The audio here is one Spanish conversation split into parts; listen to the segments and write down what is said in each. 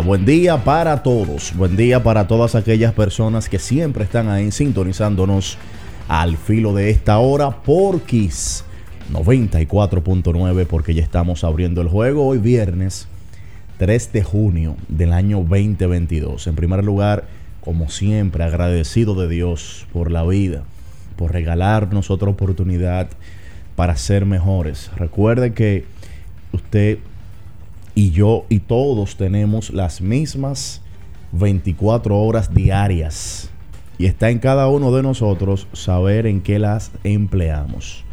Buen día para todos, buen día para todas aquellas personas que siempre están ahí sintonizándonos al filo de esta hora por Kiss 94.9 porque ya estamos abriendo el juego hoy viernes 3 de junio del año 2022. En primer lugar, como siempre, agradecido de Dios por la vida, por regalarnos otra oportunidad para ser mejores. Recuerde que usted y yo y todos tenemos las mismas 24 horas diarias. Y está en cada uno de nosotros saber en qué las empleamos.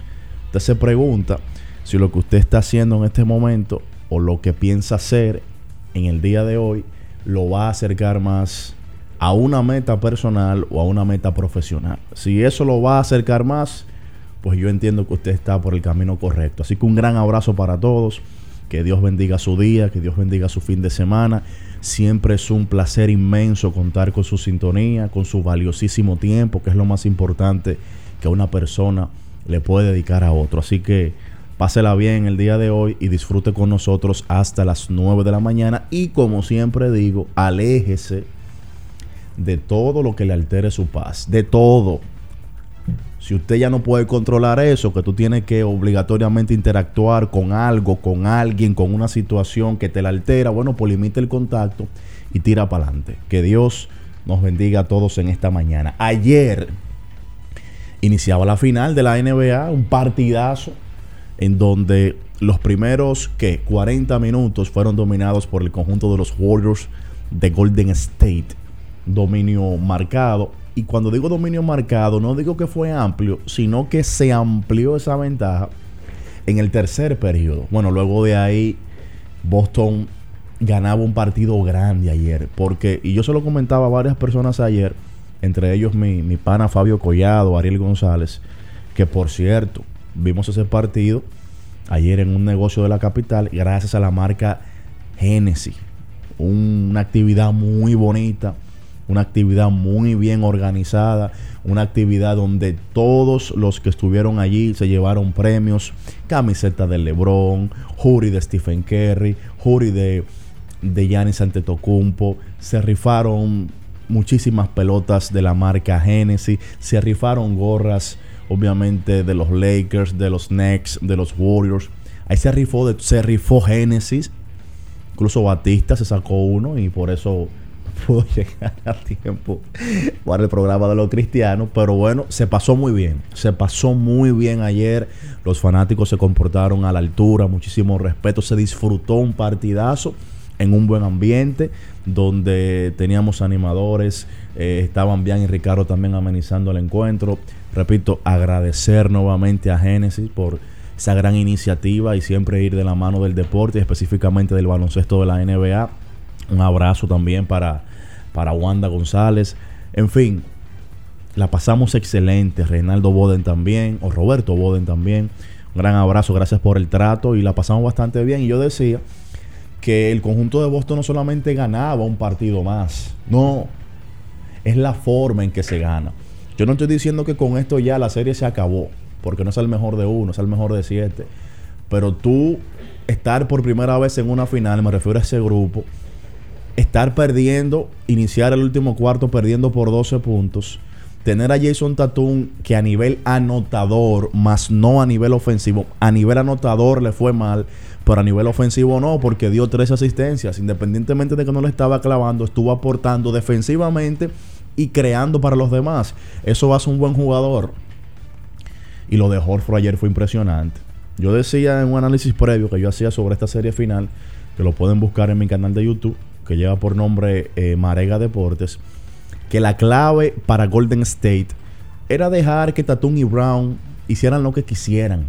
Usted se pregunta si lo que usted está haciendo en este momento o lo que piensa hacer en el día de hoy lo va a acercar más a una meta personal o a una meta profesional. Si eso lo va a acercar más, pues yo entiendo que usted está por el camino correcto. Así que un gran abrazo para todos. Que Dios bendiga su día, que Dios bendiga su fin de semana. Siempre es un placer inmenso contar con su sintonía, con su valiosísimo tiempo, que es lo más importante que una persona le puede dedicar a otro. Así que pásela bien el día de hoy y disfrute con nosotros hasta las 9 de la mañana. Y como siempre digo, aléjese de todo lo que le altere su paz. De todo. Si usted ya no puede controlar eso, que tú tienes que obligatoriamente interactuar con algo, con alguien, con una situación que te la altera, bueno, pues limite el contacto y tira para adelante. Que Dios nos bendiga a todos en esta mañana. Ayer iniciaba la final de la NBA, un partidazo en donde los primeros que 40 minutos fueron dominados por el conjunto de los Warriors de Golden State. Dominio marcado y cuando digo dominio marcado, no digo que fue amplio, sino que se amplió esa ventaja en el tercer periodo. Bueno, luego de ahí, Boston ganaba un partido grande ayer. Porque, y yo se lo comentaba a varias personas ayer, entre ellos mi, mi pana Fabio Collado, Ariel González, que por cierto, vimos ese partido ayer en un negocio de la capital, gracias a la marca Genesis. una actividad muy bonita una actividad muy bien organizada, una actividad donde todos los que estuvieron allí se llevaron premios, camiseta de LeBron, jury de Stephen Curry, jury de de Giannis Antetokounmpo, se rifaron muchísimas pelotas de la marca Genesis, se rifaron gorras obviamente de los Lakers, de los Knicks, de los Warriors. Ahí se rifó, de, se rifó Genesis. Incluso Batista se sacó uno y por eso pudo llegar a tiempo para el programa de los cristianos. Pero bueno, se pasó muy bien. Se pasó muy bien ayer. Los fanáticos se comportaron a la altura, muchísimo respeto. Se disfrutó un partidazo en un buen ambiente donde teníamos animadores. Eh, estaban Bian y Ricardo también amenizando el encuentro. Repito, agradecer nuevamente a Génesis por esa gran iniciativa y siempre ir de la mano del deporte, específicamente del baloncesto de la NBA Un abrazo también para, para Wanda González. En fin, la pasamos excelente. Reinaldo Boden también, o Roberto Boden también. Un gran abrazo, gracias por el trato y la pasamos bastante bien. Y yo decía que el conjunto de Boston no solamente ganaba un partido más, no, es la forma en que se gana. Yo no estoy diciendo que con esto ya la serie se acabó, porque no es el mejor de uno, es el mejor de siete. Pero tú estar por primera vez en una final, me refiero a ese grupo, estar perdiendo, iniciar el último cuarto perdiendo por 12 puntos, tener a Jason Tatum que a nivel anotador, más no a nivel ofensivo, a nivel anotador le fue mal, pero a nivel ofensivo no, porque dio tres asistencias, independientemente de que no le estaba clavando, estuvo aportando defensivamente y creando para los demás. Eso hace un buen jugador. Y lo de Horford ayer fue impresionante. Yo decía en un análisis previo que yo hacía sobre esta serie final, que lo pueden buscar en mi canal de YouTube, que lleva por nombre eh, Marega Deportes, que la clave para Golden State era dejar que Tatum y Brown hicieran lo que quisieran.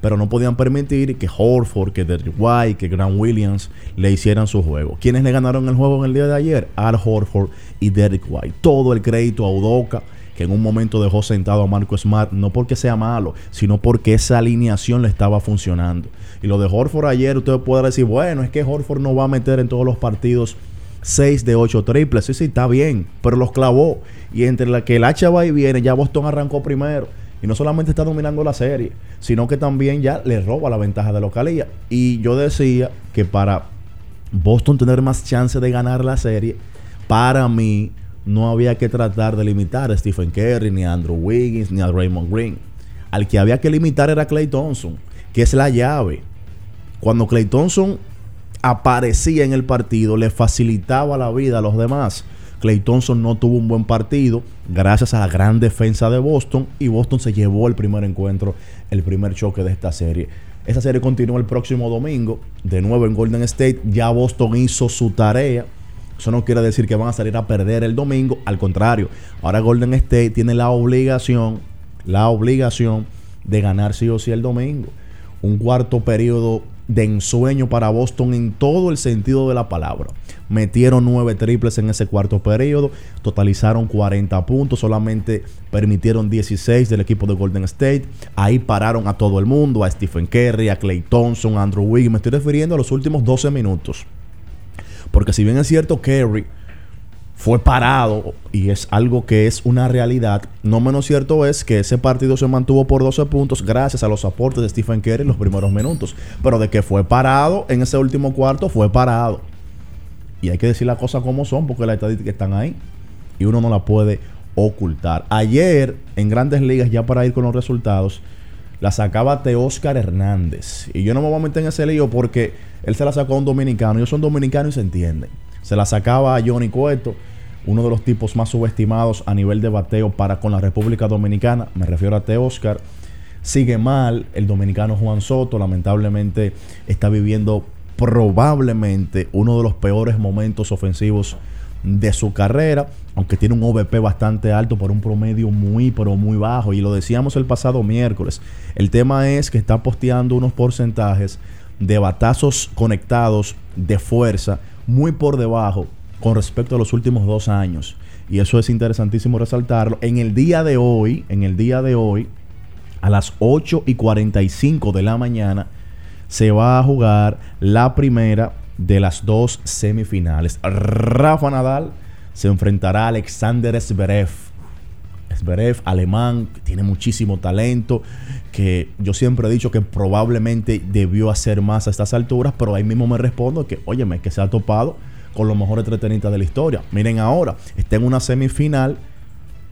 Pero no podían permitir que Horford, que Derrick White, que Grant Williams le hicieran su juego. ¿Quiénes le ganaron el juego en el día de ayer? Al Horford y Derrick White. Todo el crédito a Udoka, que en un momento dejó sentado a Marco Smart, no porque sea malo, sino porque esa alineación le estaba funcionando. Y lo de Horford ayer, usted puede decir, bueno, es que Horford no va a meter en todos los partidos 6 de 8 triples. Sí, sí, está bien, pero los clavó. Y entre la que el H va y viene, ya Boston arrancó primero. Y no solamente está dominando la serie, sino que también ya le roba la ventaja de localía. Y yo decía que para Boston tener más chance de ganar la serie, para mí no había que tratar de limitar a Stephen Curry, ni a Andrew Wiggins, ni a Raymond Green. Al que había que limitar era Clay Thompson, que es la llave. Cuando Clay Thompson aparecía en el partido, le facilitaba la vida a los demás. Clay Thompson no tuvo un buen partido gracias a la gran defensa de Boston y Boston se llevó el primer encuentro, el primer choque de esta serie. Esta serie continúa el próximo domingo, de nuevo en Golden State. Ya Boston hizo su tarea. Eso no quiere decir que van a salir a perder el domingo. Al contrario, ahora Golden State tiene la obligación, la obligación de ganar sí o sí el domingo. Un cuarto periodo de ensueño para Boston en todo el sentido de la palabra. Metieron nueve triples en ese cuarto periodo, totalizaron 40 puntos, solamente permitieron 16 del equipo de Golden State. Ahí pararon a todo el mundo, a Stephen Curry, a Clay Thompson, a Andrew Wiggins. Me estoy refiriendo a los últimos 12 minutos. Porque si bien es cierto, Curry fue parado y es algo que es una realidad. No menos cierto es que ese partido se mantuvo por 12 puntos gracias a los aportes de Stephen Curry en los primeros minutos. Pero de que fue parado en ese último cuarto, fue parado. Y hay que decir las cosas como son porque las estadísticas están ahí y uno no la puede ocultar. Ayer en Grandes Ligas, ya para ir con los resultados, la sacaba Teóscar Hernández. Y yo no me voy a meter en ese lío porque él se la sacó a un dominicano. Ellos son dominicanos y se entienden. Se la sacaba a Johnny Cueto uno de los tipos más subestimados a nivel de bateo para con la República Dominicana, me refiero a T. Oscar. Sigue mal el dominicano Juan Soto, lamentablemente está viviendo probablemente uno de los peores momentos ofensivos de su carrera, aunque tiene un OVP bastante alto por un promedio muy pero muy bajo y lo decíamos el pasado miércoles. El tema es que está posteando unos porcentajes de batazos conectados de fuerza muy por debajo con respecto a los últimos dos años. Y eso es interesantísimo resaltarlo. En el día de hoy, en el día de hoy, a las 8 y 45 de la mañana, se va a jugar la primera de las dos semifinales. Rafa Nadal se enfrentará a Alexander Zverev. Zverev, alemán, que tiene muchísimo talento, que yo siempre he dicho que probablemente debió hacer más a estas alturas, pero ahí mismo me respondo que, óyeme, que se ha topado con los mejores tenistas de la historia. Miren ahora, está en una semifinal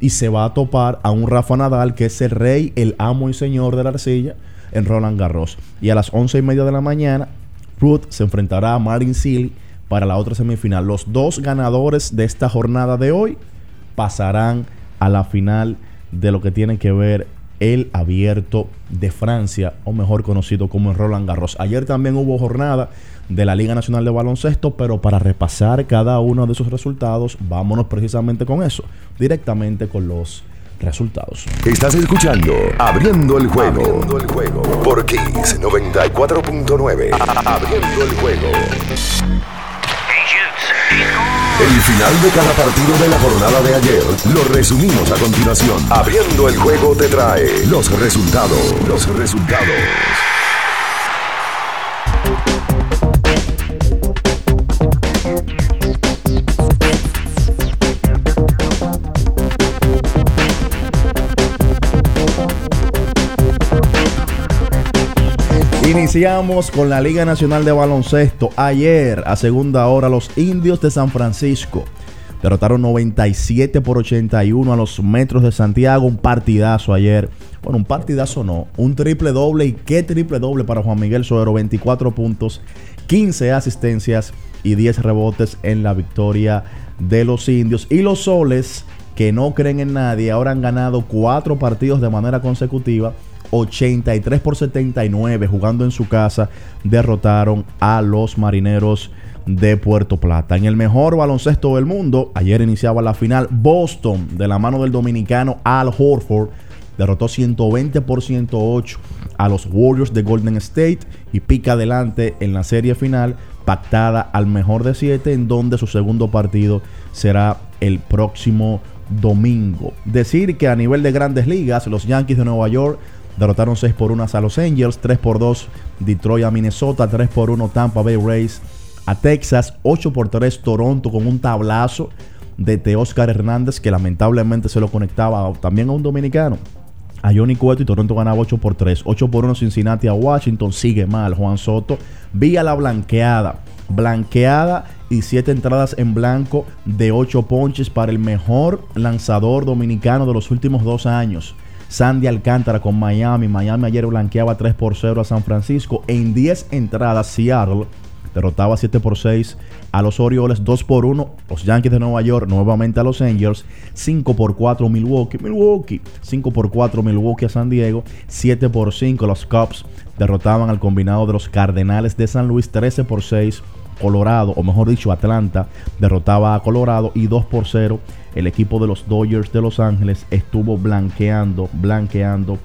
y se va a topar a un Rafa Nadal que es el rey, el amo y señor de la arcilla en Roland Garros. Y a las once y media de la mañana, Ruth se enfrentará a Marin Silly para la otra semifinal. Los dos ganadores de esta jornada de hoy pasarán a la final de lo que tiene que ver el abierto de Francia, o mejor conocido como el Roland Garros. Ayer también hubo jornada de la Liga Nacional de Baloncesto, pero para repasar cada uno de esos resultados, vámonos precisamente con eso, directamente con los resultados. Estás escuchando Abriendo el juego. Abriendo el juego por Kings 94.9. Abriendo el juego. El final de cada partido de la jornada de ayer lo resumimos a continuación. Abriendo el juego te trae los resultados. Los resultados. Iniciamos con la Liga Nacional de Baloncesto. Ayer, a segunda hora, los indios de San Francisco derrotaron 97 por 81 a los Metros de Santiago. Un partidazo ayer. Bueno, un partidazo no. Un triple doble. ¿Y qué triple doble para Juan Miguel Suero? 24 puntos, 15 asistencias y 10 rebotes en la victoria de los indios. Y los soles, que no creen en nadie, ahora han ganado cuatro partidos de manera consecutiva 83 por 79 jugando en su casa derrotaron a los marineros de Puerto Plata. En el mejor baloncesto del mundo, ayer iniciaba la final Boston de la mano del dominicano Al Horford. Derrotó 120 por 108 a los Warriors de Golden State y pica adelante en la serie final pactada al mejor de 7 en donde su segundo partido será el próximo domingo. Decir que a nivel de grandes ligas los Yankees de Nueva York derrotaron 6 por 1 a los Angels, 3 por 2 Detroit a Minnesota, 3 por 1 Tampa Bay Rays a Texas, 8 por 3 Toronto con un tablazo de Teóscar Hernández que lamentablemente se lo conectaba también a un dominicano. A Johnny Cueto y Toronto ganaba 8 por 3. 8 por 1 Cincinnati a Washington. Sigue mal. Juan Soto vía la blanqueada. Blanqueada y 7 entradas en blanco de 8 ponches para el mejor lanzador dominicano de los últimos dos años. Sandy Alcántara con Miami. Miami ayer blanqueaba 3 por 0 a San Francisco. En 10 entradas, Seattle derrotaba 7 por 6 a los Orioles, 2 por 1 los Yankees de Nueva York, nuevamente a los Angels, 5 por 4 Milwaukee, Milwaukee, 5 por 4 Milwaukee a San Diego, 7 por 5 los Cubs derrotaban al combinado de los Cardenales de San Luis, 13 por 6 Colorado, o mejor dicho Atlanta, derrotaba a Colorado y 2 por 0 el equipo de los Dodgers de Los Ángeles estuvo blanqueando, blanqueando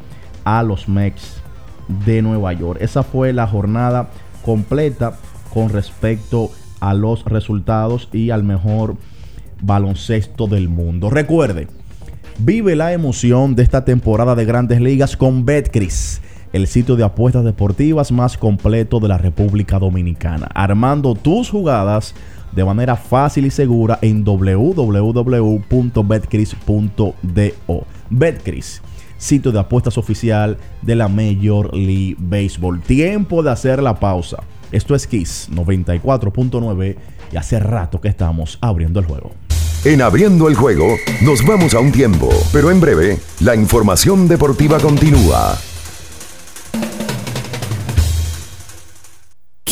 a los Mex de Nueva York. Esa fue la jornada completa con respecto a los resultados y al mejor baloncesto del mundo. Recuerde, vive la emoción de esta temporada de grandes ligas con Betcris, el sitio de apuestas deportivas más completo de la República Dominicana, armando tus jugadas de manera fácil y segura en www.betcris.do. Betcris, sitio de apuestas oficial de la Major League Baseball. Tiempo de hacer la pausa. Esto es Kiss 94.9 y hace rato que estamos abriendo el juego. En abriendo el juego nos vamos a un tiempo, pero en breve la información deportiva continúa.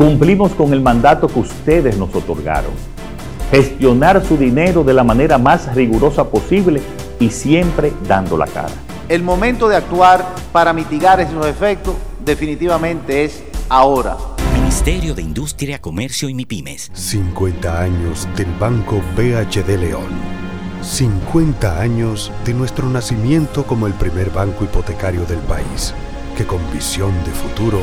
Cumplimos con el mandato que ustedes nos otorgaron gestionar su dinero de la manera más rigurosa posible y siempre dando la cara. El momento de actuar para mitigar esos efectos definitivamente es ahora. Ministerio de Industria, Comercio y MIPIMES. 50 años del Banco BHD León. 50 años de nuestro nacimiento como el primer banco hipotecario del país, que con visión de futuro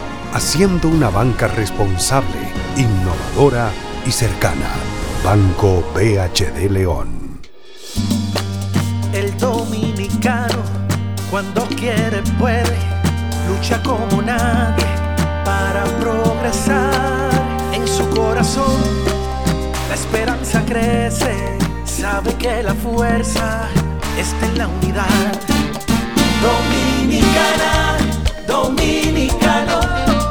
haciendo una banca responsable, innovadora y cercana. Banco BHD León. El dominicano, cuando quiere, puede, lucha como nadie para progresar. En su corazón, la esperanza crece, sabe que la fuerza está en la unidad. Dominicana, dominicano,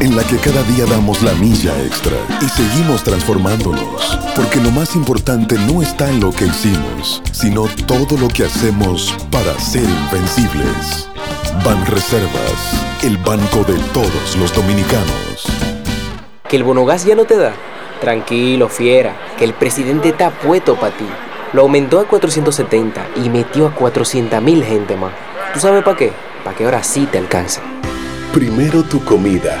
en la que cada día damos la milla extra y seguimos transformándonos, porque lo más importante no está en lo que hicimos, sino todo lo que hacemos para ser invencibles. Ban Reservas, el banco de todos los dominicanos. ¿Que el bonogás ya no te da? Tranquilo, fiera, que el presidente está puesto para ti. Lo aumentó a 470 y metió a 400 mil gente más. ¿Tú sabes para qué? Para que ahora sí te alcance. Primero tu comida,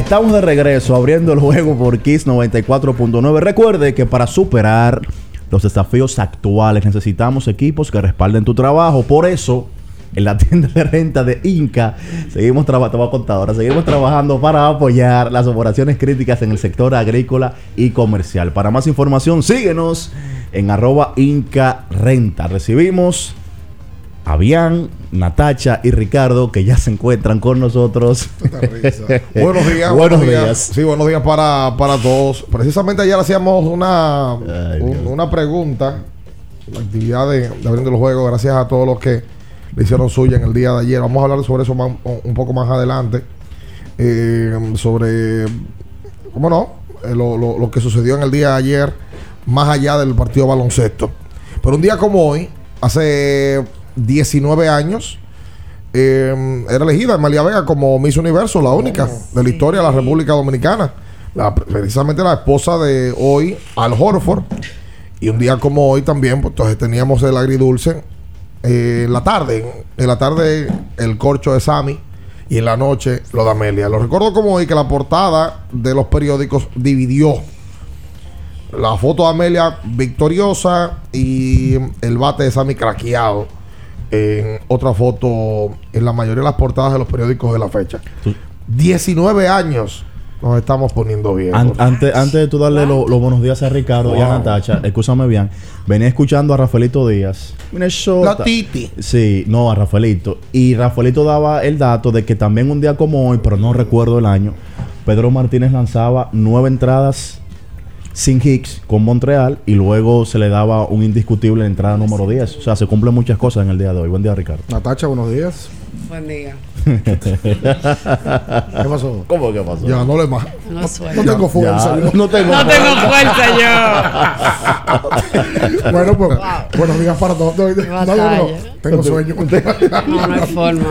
Estamos de regreso abriendo el juego por Kiss 94.9. Recuerde que para superar los desafíos actuales necesitamos equipos que respalden tu trabajo. Por eso, en la tienda de renta de Inca, seguimos trabajando, contadora, seguimos trabajando para apoyar las operaciones críticas en el sector agrícola y comercial. Para más información, síguenos en arroba Inca Renta. Recibimos a Bian, Natacha y Ricardo que ya se encuentran con nosotros. buenos días. buenos días. Sí, buenos días para, para todos. Precisamente ayer hacíamos una, un- una pregunta, la actividad de, de abriendo los juegos, gracias a todos los que le hicieron suya en el día de ayer. Vamos a hablar sobre eso más- un poco más adelante. Eh, sobre, ¿cómo no? Eh, lo, lo- lo que sucedió en el día de ayer, más allá del partido baloncesto. Pero un día como hoy, hace 19 años, eh, era elegida Amalia Vega como Miss Universo, la única de la historia de la República Dominicana. La- precisamente la esposa de hoy, Al Horford. Y un día como hoy también, pues entonces teníamos el agridulce. eh, en la tarde, en la tarde el corcho de Sammy y en la noche lo de Amelia. Lo recuerdo como hoy que la portada de los periódicos dividió la foto de Amelia victoriosa y el bate de Sammy craqueado en otra foto en la mayoría de las portadas de los periódicos de la fecha. 19 años nos estamos poniendo bien. An- antes, antes de tú darle lo- los buenos días a Ricardo y a. Natacha, escúchame bien. Venía escuchando a Rafaelito Díaz. Minnesota. La Titi. Sí, no, a Rafaelito. Y Rafaelito daba el dato de que también un día como hoy, pero no recuerdo el año, Pedro Martínez lanzaba nueve entradas sin Hicks con Montreal y luego se le daba un indiscutible en entrada número 10. O sea, se cumplen muchas cosas en el día de hoy. Buen día, Ricardo. Natacha, buenos días. Buen día. ¿Qué pasó? ¿Cómo que pasó? Ya, no le más. No No, tengo fuerza. Ya, yo. no tengo No tengo fuerza bueno, pues, buenos días para todos. No, no, tengo sueño. No, no hay forma.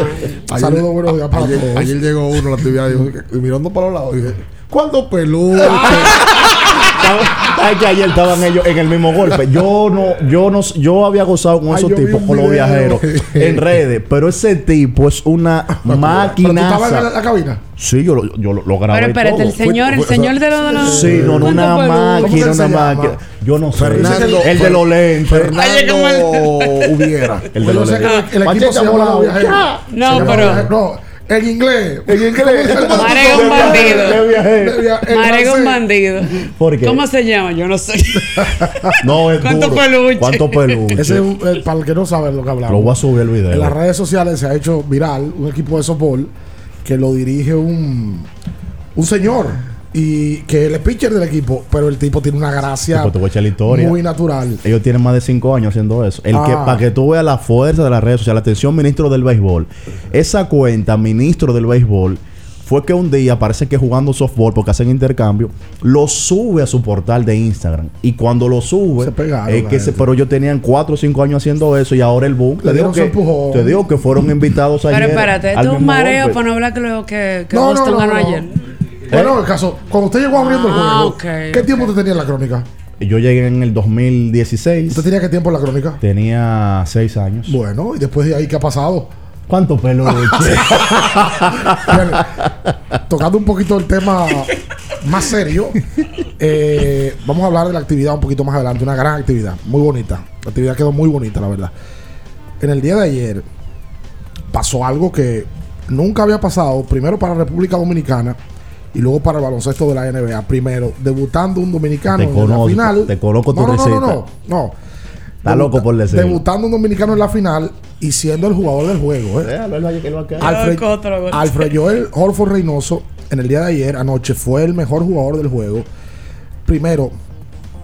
Saludos, buenos días para ayer, todos. ayer llegó uno a la actividad y, dijo y mirando para los lados dije, ¿cuántos peluches? ¿Sabes que ayer estaban ellos en el mismo golpe? Yo no, yo no, yo había gozado con Ay, esos yo tipos, con los viajeros en redes, pero ese tipo es una ¿Pero tú estabas en la, máquina. la cabina? Sí, yo lo, yo lo, lo grabé. Pero espérate, todo. el señor, el señor de los de los. Sí, no, no, ¿Cuánto una fue el- ¿Cómo máquina, una máquina. Yo no sé. Fernando- el de los lentes. Fernando Hubiera. El de Yo los lentes. el, equipo se Volado. Viajeros. No, pero- en inglés. En inglés. Mare es un bandido. De viajero. De via- en Mare es un bandido. ¿Por qué? ¿Cómo se llama? Yo no sé. No, es ¿Cuánto duro. peluche? ¿Cuánto peluche? Ese es un- eh, para el que no sabe lo que hablamos. Lo voy a subir el video. En las redes sociales se ha hecho viral un equipo de softball que lo dirige un, un señor y que él es pitcher del equipo, pero el tipo tiene una gracia Pues te voy a echar la historia. muy natural. Ellos tienen más de cinco años haciendo eso. El que, Ah. para que tú veas la fuerza de las redes sociales, atención, ministro del béisbol. Esa cuenta, ministro del béisbol, fue que un día, parece que jugando softball, porque hacen intercambio, lo sube a su portal de Instagram. Y cuando lo sube, Se pegaron es que se, pero ellos tenían cuatro o cinco años haciendo eso y ahora el boom. Le Te digo, que, te digo que fueron invitados ayer. Pero espérate, esto es un mareo golpe. para no hablar que, lo, que, que No, no, Boston no, ganó no. ayer. Bueno, el caso, cuando usted llegó abriendo el Ah, juego, ¿qué tiempo usted tenía en la crónica? Yo llegué en el 2016. ¿Usted tenía qué tiempo en la crónica? Tenía seis años. Bueno, y después de ahí, ¿qué ha pasado? ¿Cuánto? Bien, tocando un poquito el tema más serio, eh, vamos a hablar de la actividad un poquito más adelante. Una gran actividad, muy bonita. La actividad quedó muy bonita, la verdad. En el día de ayer pasó algo que nunca había pasado, primero para República Dominicana y luego para el baloncesto de la NBA. Primero, debutando un dominicano Te en conozco, la final. te conozco tu no, no, no, no, receta. no, no. Está loco por decirlo. Debutando un dominicano en la final y siendo el jugador del juego. ¿eh? Alfred. Alfred Joel Horford Reynoso, en el día de ayer, anoche, fue el mejor jugador del juego. Primero,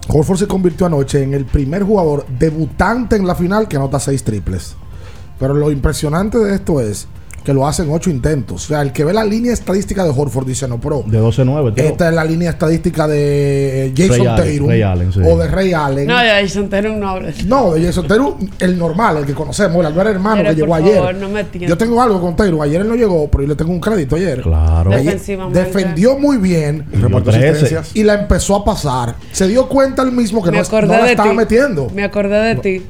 Horford se convirtió anoche en el primer jugador debutante en la final que anota seis triples. Pero lo impresionante de esto es que lo hacen ocho intentos. O sea, el que ve la línea estadística de Horford dice, no, pero De 12-9. tío. esta es la línea estadística de Jason Ray Allen, Tatum Ray Allen, sí. o de Ray Allen. No, ya Jason Tatum no habla. No, de Jason Tatum, el normal, el que conocemos, el Albert hermano Pero, que llegó ayer. favor, no me tientes. yo tengo algo con Tatum. Ayer él no llegó, pero yo le tengo un crédito ayer. Claro. Ayer Defensivamente. defendió muy bien Y y la empezó a pasar. Se dio cuenta él mismo que Me no, la de estaba ti. metiendo. Me acordé de ti.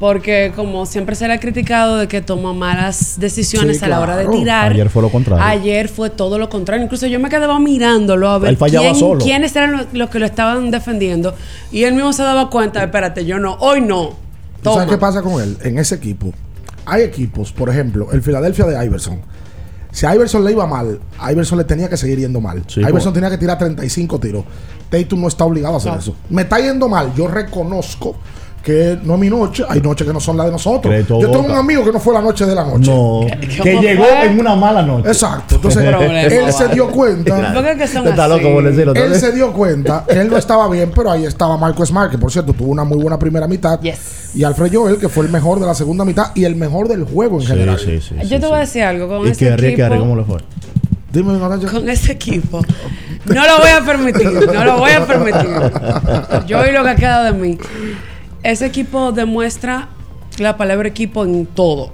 Porque como siempre se le ha criticado de que toma malas decisiones Sí, a la hora de tirar. Ayer fue lo contrario. Ayer fue todo lo contrario. Incluso yo me quedaba mirándolo a ver quién- solo. quiénes eran los, los que lo estaban defendiendo. Y él mismo se daba cuenta, espérate, yo no, hoy no. ¿Tú ¿Sabes Toma. qué pasa con él? En ese equipo. Hay equipos, por ejemplo, el Philadelphia de Iverson. Si a Iverson le iba mal, a Iverson le tenía que seguir yendo mal. Sí, Iverson bueno. tenía que tirar 35 tiros. Tatum no está obligado a hacer No. eso. Me está yendo mal. Yo reconozco que no es mi noche. Hay noches que no son las de nosotros. Yo tengo boca. un amigo que no fue la noche de la noche. No. ¿Qué- Que llegó fue? en una mala noche. Exacto. Entonces, él se dio cuenta. ¿Por qué que son Está así? loco por decirlo. Él se dio cuenta que él no estaba bien, pero ahí estaba Marco Smart, que por cierto tuvo una muy buena primera mitad. Yes. Y Alfred Joel, que fue el mejor de la segunda mitad y el mejor del juego en Sí, general. sí, sí. Yo te sí. voy a decir algo. Con ¿Y ese equipo, cómo le fue? Dime, con ese equipo. No lo voy a permitir, no lo voy a permitir. Yo y lo que queda de mí. Ese equipo demuestra la palabra equipo en todo.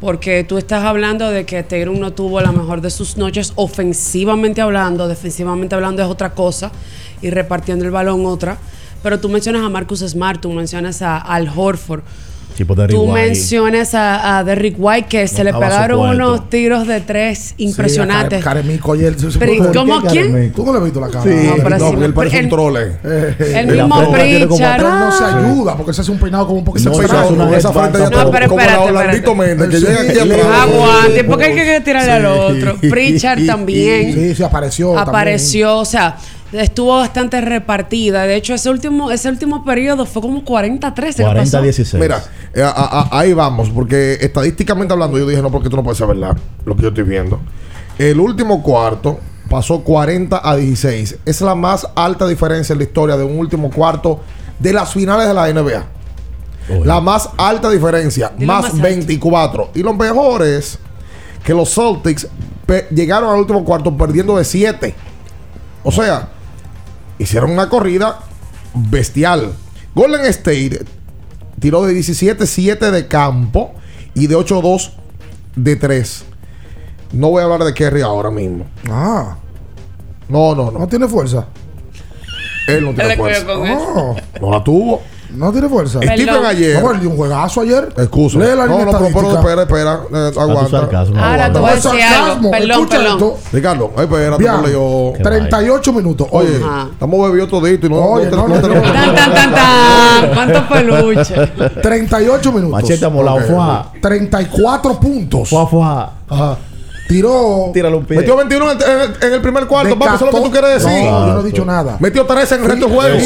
porque tú estás hablando de que Tatum no tuvo la mejor de sus noches ofensivamente hablando, defensivamente hablando es otra cosa y repartiendo el balón otra. Pero tú mencionas a Marcus Smart, tú mencionas a Al Horford. Tú mencionas a, Derrick White que se le pegaron unos tiros de tres impresionantes. Sí, ¿Cómo quién? Tú no le has visto la cara. Sí, no, no, él parece un trole. El mismo Pritchard. no se ayuda porque se hace un peinado como un poquito no, esa, una, esa frente ya no, pero Méndez que llega aquí atrás. Aguante, porque hay que tirarle al otro. Pritchard también. Sí, sí, apareció. Apareció, o sea estuvo bastante repartida. De hecho, ese último, ese último periodo fue como 40-13. 40-16. Mira, eh, ahí vamos, porque estadísticamente hablando, yo dije, no, porque tú no puedes saber lo que yo estoy viendo. El último cuarto pasó 40 a 16. Es la más alta diferencia en la historia de un último cuarto de las finales de la NBA. La más alta diferencia, más, 24. Y lo mejor es que los Celtics llegaron al último cuarto perdiendo de 7. O sea, hicieron una corrida bestial. Golden State tiró de 17-7 de campo y de 8-2 de 3. No voy a hablar de Kerry ahora mismo. Ah. No, no, no. No tiene fuerza. Él no tiene fuerza. No la tuvo. No tiene fuerza. Stephen ayer. No, dio un juegazo ayer. Excusa. Lee la no, no, pero, espera, espera. Eh, aguanta. Ahora te voy a decir algo. Perdón, perdón. Ricardo, ay, espérate, no leo. 38 minutos. Oye, estamos bebiendo todito y no, Oye, no, no, Tan, tan, tan, tan. ¿Cuántos peluches? 38 minutos. Machete molado. Okay. 34 puntos. Fuá, fuá. Ajá. Tiró. Tíralo un pie. Metió 21 en el, en el primer cuarto. Papi, eso es lo que tú quieres decir. No, yo no he dicho nada. Metió 13 en el resto del juego.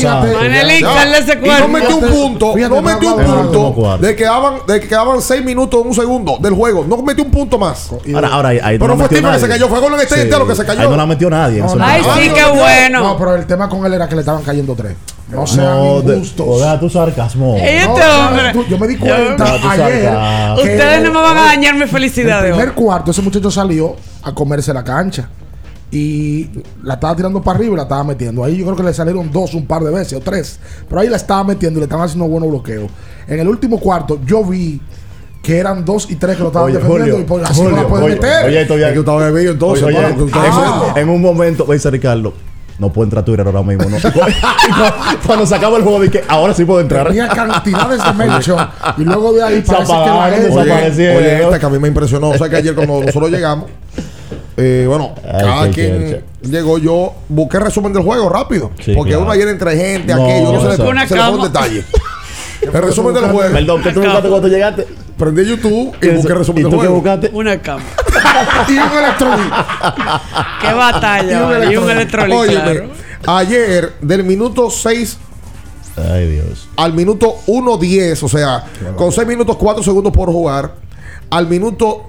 ese Y no metió un punto. no metió un punto. De que quedaban, de que quedaban 6 minutos en un segundo del juego. No metió un punto más. Ahora, ahora ahí, Pero no fue Steve que se cayó. Fue Golden State lo que se cayó. Ahí no la metió nadie. Ay, sí, qué bueno. No, pero el tema con él era que le estaban cayendo 3. No sean injustos. Joder, tu sarcasmo. Este hombre. Yo me di cuenta ayer. Ustedes no me van a dañar mi felicidad. En el primer cuarto, ese muchacho salió a comerse la cancha. Y la estaba tirando para arriba y la estaba metiendo. Ahí yo creo que le salieron dos un par de veces o tres. Pero ahí la estaba metiendo y le estaban haciendo buenos bloqueos. En el último cuarto, yo vi que eran dos y tres que lo estaban defendiendo y por, así no la pueden meter. Oye, todavía que estaba bebido entonces. Oye, en, un momento, dice Ricardo, no puedo entrar a Twitter ahora mismo. ¿no? Cuando se acaba el juego, dije, ahora sí puedo entrar. Tenía cantidades de mention. y luego de ahí parece que la Oye, esta que a mí me impresionó. O sea que ayer cuando nosotros llegamos, eh, bueno, cada quien llegó. Yo busqué resumen del juego rápido. porque uno ayer entre gente, aquí, yo no se le, se le pone detalle. El resumen del juego. Perdón, ¿qué tú buscaste cuando llegaste? Prendí YouTube y busqué resumen del juego. buscaste? Una cama. y un electrolit. Qué batalla. Y un electrolit. Oye, ayer, del minuto 6 Ay, Dios. Al minuto 1.10, o sea, con 6 minutos 4 segundos por jugar, al minuto,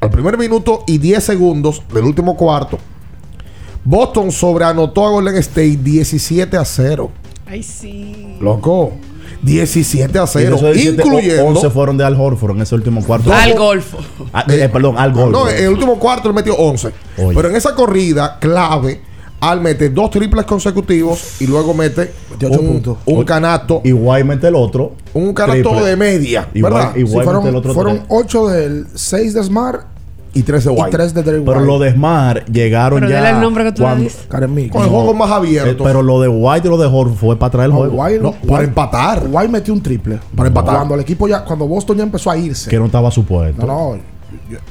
al primer minuto y 10 segundos del último cuarto, Boston sobreanotó a Golden State 17 a 0. Ay, sí. Loco. 17 a 0, incluyendo 11 fueron de Al Horford en ese último cuarto. Al Golfo. Ah, eh, perdón, Al Golfo. No, en el último cuarto le metió 11. Pero en esa corrida clave, Al mete dos triples consecutivos y luego mete un, un. Y White mete el otro. Un canasto de media. ¿verdad? Y fueron, el otro fueron 8 del 6 de Smart y tres de White. Y tres de Pero lo de Smart llegaron pero ya. el nombre que tú cuando, dices. Con el juego más abierto. Eh, pero lo de White y lo de Horford fue para traer el juego. White, no, para empatar. White metió un triple. Para empatar. Cuando el equipo ya, cuando Boston ya empezó a irse. Que no estaba supuesto. No, no.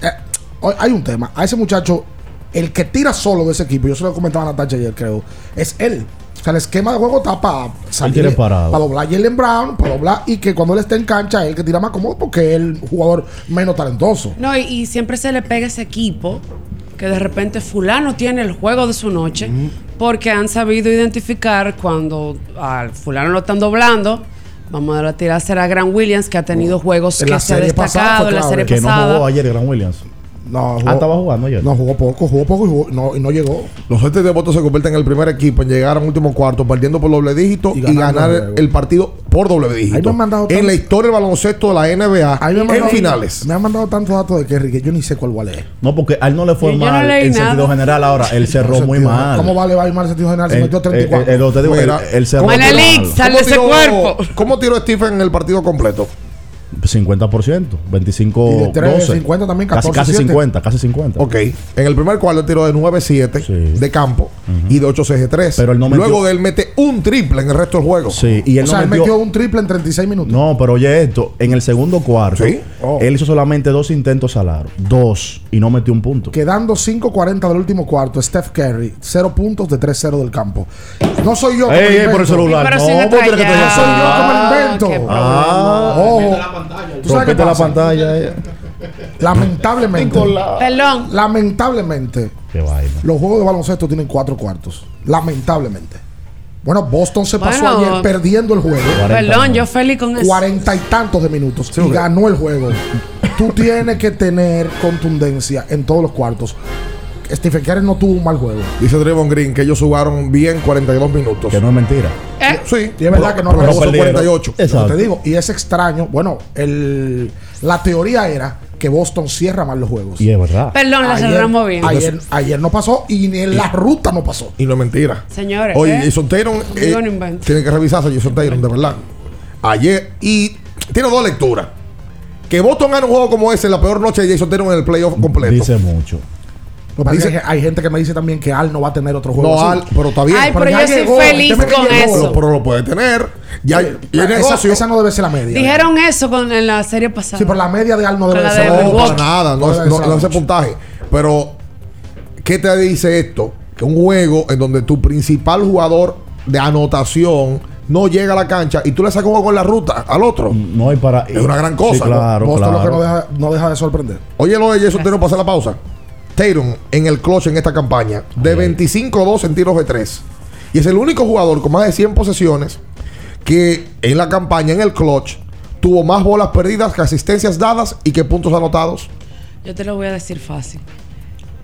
eh, hay un tema. A ese muchacho, el que tira solo de ese equipo, yo se lo comentaba a Natacha ayer, creo, es él. O sea, el esquema de juego está para salir, para doblar a Jalen Brown, para doblar y que cuando él esté en cancha, él el que tira más cómodo porque es el jugador menos talentoso. No, y, y siempre se le pega ese equipo que de repente fulano tiene el juego de su noche porque han sabido identificar cuando al fulano lo están doblando. Vamos a tirar a Grant Williams, que ha tenido juegos En que la se ha destacado en la serie Que no pasada. jugó ayer Grant Williams. No, Ah, estaba jugando ayer. No, jugó poco, jugó poco y, jugó- no, y no llegó. Los Celtics de Boston se convierten en el primer equipo en llegar al último cuarto, perdiendo por doble dígito Y ganar el el partido por doble Ahí me dígito. han mandado En la historia del baloncesto de la NBA, Ahí me han en mandado- finales. Me han mandado tantos datos de Kerry que yo ni sé cuál va a leer. No, porque a él no le fue Y yo no mal en nada. sentido general. Ahora, él cerró No muy sentido- mal. ¿Cómo vale va mal en sentido general? Se Eh, metió eh, 34. eh, eh, te digo, él, Fuera. él cerró ¿Cómo de ese tiró- cuerpo. ¿Cómo tiró Stephen en el partido completo? 50%, 25 Y de tres, 12. 50 también, casi, 14, casi 7. 50, casi 50. Ok. En el primer cuarto tiró de 9-7 de campo y de 8 CG3. Pero él no metió- Luego de él mete un triple en el resto del juego. Sí, y él o no sea, él metió, metió un triple en 36 minutos. No, pero oye esto, en el segundo cuarto, Sí. Oh. él hizo solamente dos intentos al aro, dos, y no metió un punto. Quedando 5.40 del último cuarto, Steph Curry, 0 puntos de 3-0 del campo. No soy yo que Ey, me ey, por el celular. Pero no, sin ¿por qué tienes que No soy yo que me lo Ah, invento. Ah, Ojo. ¿Tú sabes qué rompiste la pantalla. eh. Lamentablemente. Perdón. Lamentablemente. Qué vaina. Los juegos de baloncesto tienen cuatro cuartos. Lamentablemente. Bueno, Boston se pasó Bueno. ayer perdiendo el juego. Perdón, yo feliz con eso. Cuarenta y tantos de minutos. y ganó el juego. Tú tienes que tener contundencia en todos los cuartos. Stephen Curry no tuvo un mal juego. Dice Draymond Green que ellos jugaron bien 42 minutos. Que no es mentira. Eh, Sí, Y es verdad que no pero pero son perdieron. 48. Exacto. Te digo, y es extraño. Bueno, el, la teoría era que Boston cierra mal los juegos. Y es verdad. Perdón, la cerramos bien. Ayer, ayer no pasó y ni en la ruta no pasó. Y no es mentira. Señores, Oye, ¿eh? Jason Tatum eh, Digo, no invento. tiene que revisarse Jason Tatum, de verdad. Ayer, y tiene dos lecturas. Que Boston gane un juego como ese, la peor noche de Jason Tatum en el playoff completo. Dice mucho. Lo que Dice- hay gente que me dice también que Al no va a tener otro juego. no, así. Al, pero está bien. Ay, pero yo soy llegó, feliz con llegó, eso. pero, pero lo puede tener. Ya, y el esa, negocio. esa no debe ser la media. Dijeron eso con, en la serie pasada. Sí, pero la media de Al no debe Con ser No, para nada, no, No no, noche. puntaje. Pero, ¿qué te dice esto? Que un juego en donde tu principal jugador de anotación no llega a la cancha y tú le sacas un juego en la ruta al otro. No hay para. Es una gran cosa, Sí, claro, Boston lo que claro. no deja, no deja de sorprender. Oye, lo de Jason Tatum, pasa la pausa. Tatum en el clutch en esta campaña de 25-2 en tiros de 3. Y es el único jugador con más de 100 posesiones que en la campaña, en el clutch, tuvo más bolas perdidas que asistencias dadas y que puntos anotados. Yo te lo voy a decir fácil.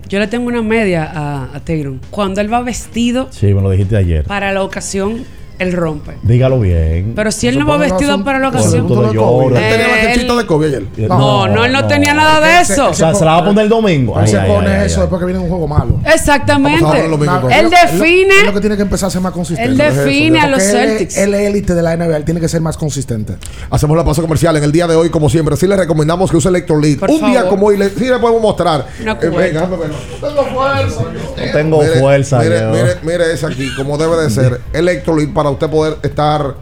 Yo le tengo una media a, a Tatum. Cuando él va vestido Sí, me lo dijiste ayer. para la ocasión, él rompe. Dígalo bien. Pero si él no va vestido para la ocasión. Jordan. Él tenía la Eh, de Kobe ayer. No, no, él no tenía nada de eso. O sea, se la va a poner el domingo. Él Ay, se ay, pone ay, eso ay. después que viene un juego malo. Exactamente. Él Él define, lo, él lo que tiene que empezar a ser más consistente. él define a los Celtics. Él es élite de la NBA, él tiene que ser más consistente. Hacemos la pausa comercial en el día de hoy, como siempre. Sí le recomendamos que use Electrolit. Por Un día como hoy, le, sí le podemos mostrar. Eh, venga, tengo fuerza. Tengo fuerza. Mire, mire, mire ese aquí, como debe de ser. Electrolit para usted poder estar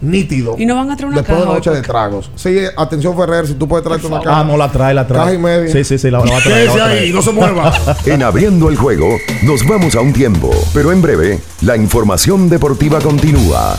nítido. Y no van a traer una Después de caja noche de tragos. Sí, atención Ferrer, si tú puedes traerte una caja. Ah, no la trae, la trae. Caja y media. Sí, sí, sí, la, la va a traer. Quédese ahí, no se mueva. En abriendo el juego, nos vamos a un tiempo, pero en breve, la información deportiva continúa.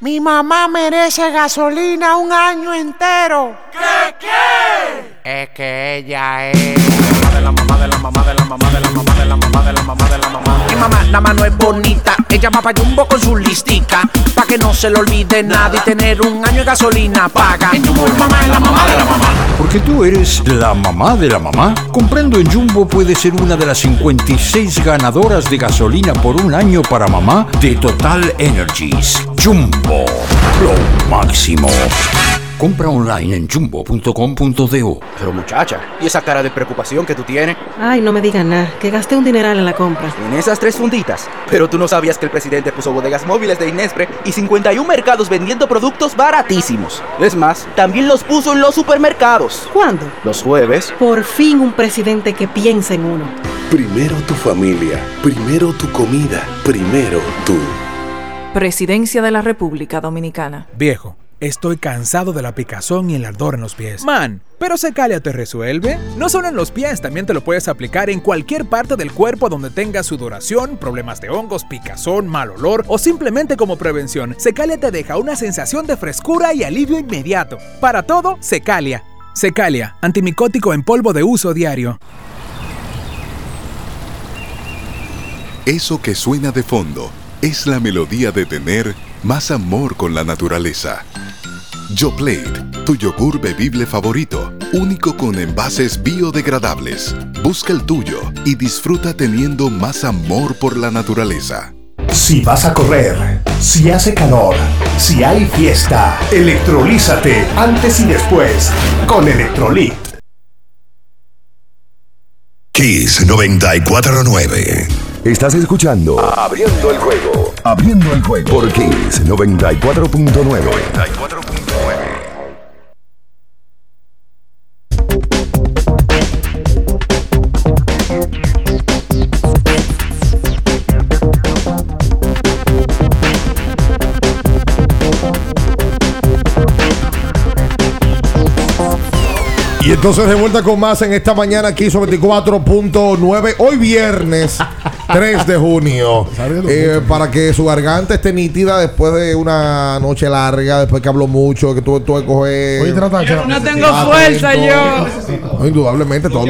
Mi mamá merece gasolina un año entero. ¿Qué qué? Es que ella es mamá de la mamá de la mamá de la mamá de la mamá de la mamá de la mamá de la mamá. Mi mamá, la mano es bonita. Ella va pa' Jumbo con su listica. Pa' que no se le olvide nada y tener un año de gasolina paga. En Jumbo, mamá es la mamá de la mamá. Porque tú eres la mamá de la mamá. Comprando en Jumbo puedes ser una de las 56 ganadoras de gasolina por un año para mamá de Total Energies. Jumbo, lo máximo. Compra online en jumbo.com.do. Pero muchacha, ¿y esa cara de preocupación que tú tienes? Ay, no me digas nada, que gasté un dineral en la compra. En esas tres funditas. Pero tú no sabías que el presidente puso bodegas móviles de Inespre y 51 mercados vendiendo productos baratísimos. Es más, también los puso en los supermercados. ¿Cuándo? Los jueves. Por fin un presidente que piensa en uno. Primero tu familia, primero tu comida, primero tú. Presidencia de la República Dominicana. Viejo, estoy cansado de la picazón y el ardor en los pies. Man, pero Secalia te resuelve. No solo en los pies, también te lo puedes aplicar en cualquier parte del cuerpo donde tengas sudoración, problemas de hongos, picazón, mal olor o simplemente como prevención. Secalia te deja una sensación de frescura y alivio inmediato. Para todo, Secalia. Secalia, antimicótico en polvo de uso diario. Eso que suena de fondo es la melodía de tener más amor con la naturaleza. Yoplait, tu yogur bebible favorito, único con envases biodegradables. Busca el tuyo y disfruta teniendo más amor por la naturaleza. Si vas a correr, si hace calor, si hay fiesta, electrolízate antes y después con Electrolit. Kiss 949. Estás escuchando Abriendo el juego. Abriendo el juego por Kiss 94.9. Y entonces de vuelta con más en esta mañana aquí sobre 24.9, hoy viernes 3 de junio, eh, para que su garganta esté nítida después de una noche larga, después que habló mucho, que tuve, tuve que coger... No tengo fuerza yo. No, indudablemente, todo.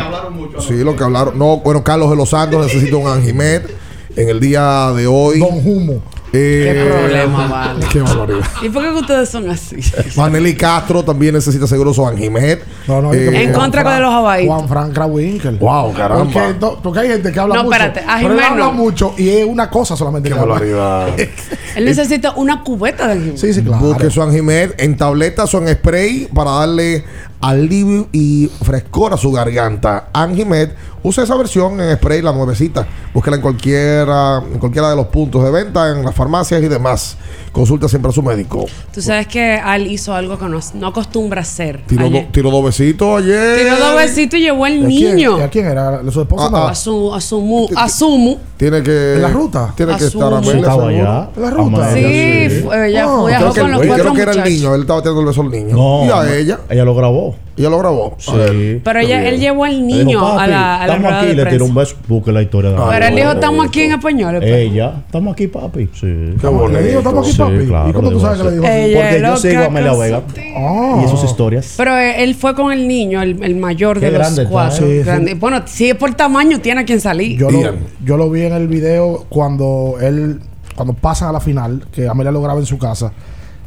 Sí, lo que hablaron. No, bueno, Carlos de los Santos necesita un Anjimet en el día de hoy. Don Humo. Eh, Qué problema, vale. Qué barbaridad. ¿Y por qué ustedes son así? Maneli Castro también necesita seguro su Anjimet. No, no, Eh, En contra con de los habaitos. Juan Frank Krawinkel. Wow, caramba. Porque, to- porque hay gente que habla No, mucho. espérate, a pero él Jiménez habla mucho y es una cosa solamente. Qué que barbaridad. Él necesita una cubeta de Jiménez. Sí, sí, claro. Busque su Anjimet en tabletas o en spray para darle alivio y frescor a su garganta. Anjimet, use esa versión en spray, la nuevecita. Búsquela en cualquiera, en cualquiera de los puntos de venta, en las farmacias y demás. Consulta siempre a su médico. Tú sabes que Al hizo algo que no, no acostumbra hacer. Tiró, ayer. do- tiró dos besitos ayer. Tiró dos besitos y llevó al ¿Y a quién- niño. ¿Y a quién era? ¿A su esposa? Ah, no? A su, a su, mu- a su mu. Tiene que. ¿En la ruta? Tiene que estar a allá. ¿En la ruta? Sí, fue- ella Ah, fue creo que, con los cuatro creo que era el niño, él estaba tirando el beso al niño. No, y a ella. Ella lo grabó. Ella lo grabó. Sí. Pero ella, él llevó al dijo, niño a "Papi, la, a la Estamos rueda aquí, de le tiró un beso. Busque la historia de Pero él dijo, estamos aquí en español. pues". Ella, estamos aquí, papi. Sí. Qué bonito. Le dijo, estamos aquí, Sí, papi. claro, ¿Y cómo tú sabes que le dijo Porque yo sigo a Amelia Vega Ah. y sus historias. Pero eh, él fue con el niño, el, mayor de los cuatro. Grande. Bueno, si es por tamaño, tiene a quien salir. Yo lo, Dígame. yo lo vi en el video cuando él, cuando pasan a la final, que Amelia lo graba en su casa.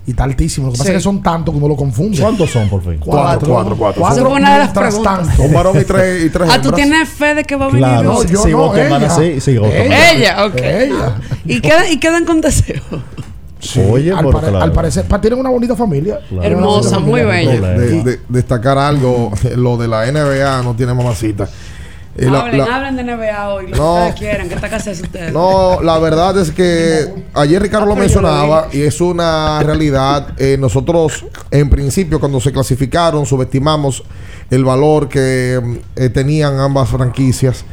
Y está altísimo. Lo que pasa es que son tantos que uno lo confunde. ¿Cuántos son, por fin? Cuatro, cuatro, cuatro. Esa fue una de las preguntas. tanto. Un varón y tres, y tres Ah, tú tienes fe de que va a venir Claro, otro? yo si no, ella. sí, Boston Ella. ok. Ella. Y quedan, y quedan con deseo. Oye, al, pero pare- claro. al parecer, pa- tienen una bonita familia. Claro. Hermosa, muy bella. De- de- destacar algo, lo de la NBA no tiene mamacita. Hablen, la- hablen de NBA hoy, lo No. que ustedes quieran, que esta casa es ustedes. No, la verdad es que ayer Ricardo lo mencionaba y es una realidad. Eh, nosotros, en principio, cuando se clasificaron, subestimamos el valor que eh, tenían ambas franquicias.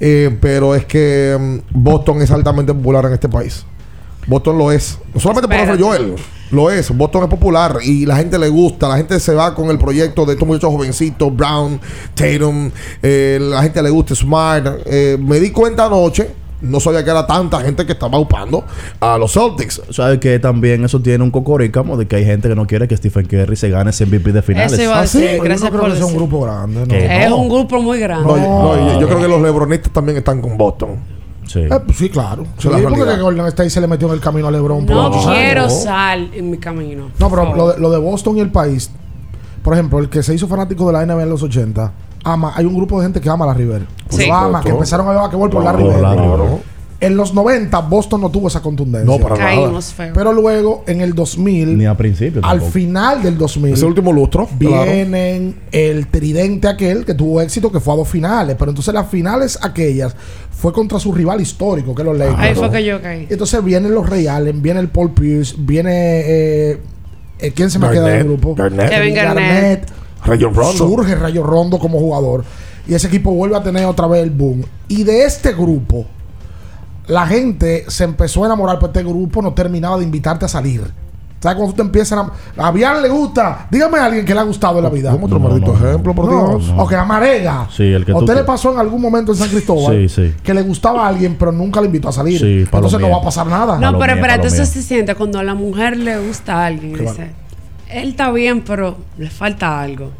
Eh, pero es que mm, Boston es altamente popular en este país. Boston lo es. No solamente por Espérate. Alfred Joel. Lo es. Boston es popular y la gente le gusta. La gente se va con el proyecto de estos muchachos jovencitos. Brown, Tatum. eh, la gente le gusta. Smart. Eh, me di cuenta anoche. No sabía que era tanta gente que estaba upando a los Celtics. ¿Sabes que también eso tiene un cocoricamo de que hay gente que no quiere que Stephen Curry se gane ese MVP de finales? Eso iba a Ah, sí, decir, yo gracias no creo por que sea un decir. grupo grande. Es No. un grupo muy grande. No, no, yo, yo creo que los lebronistas también están con Boston. Sí. Eh, pues sí, claro. Sí, porque realidad. que Golden State se le metió en el camino a LeBron. por No quiero años. sal en mi camino. No, pero lo de, lo de Boston y el país, por ejemplo, el que se hizo fanático de la NBA en los 80, ama, hay un grupo de gente que ama a la River. Sí. Lo ama, que empezaron a ver basquetbol por la Por River. Larry Bird. Claro. En los 90, Boston no tuvo esa contundencia. No, para nada. Caímos feo. Pero luego, en el 2000, Ni a principio. al tampoco. final del 2000, Ese último lustro. claro. vienen el tridente aquel que tuvo éxito, que fue a dos finales. Pero entonces las finales aquellas fue contra su rival histórico, que es los Lakers. Ahí fue que yo caí. Entonces vienen los Ray Allen, viene el Paul Pierce, viene. Eh, eh, ¿Quién se me queda del Garnett, grupo? Garnett. Kevin Garnett. Rayon Rondo. Surge Rayo Rondo como jugador. Y ese equipo vuelve a tener otra vez el boom. Y de este grupo, la gente se empezó a enamorar por este grupo, no terminaba de invitarte a salir. ¿Sabes cuando tú te empiezas a... A Bian le gusta. Dígame a alguien que le ha gustado en la vida. Otro No, maldito no, ejemplo, por No, Dios. O que amarega. Sí, el que ¿A tú usted le quieras. pasó en algún momento en San Sí, Cristóbal sí. que le gustaba a alguien, pero nunca le invitó a salir? Sí, Entonces no va a pasar nada. No, pero espérate, eso se siente cuando a la mujer le gusta a alguien. Dice, él está bien, pero le falta algo.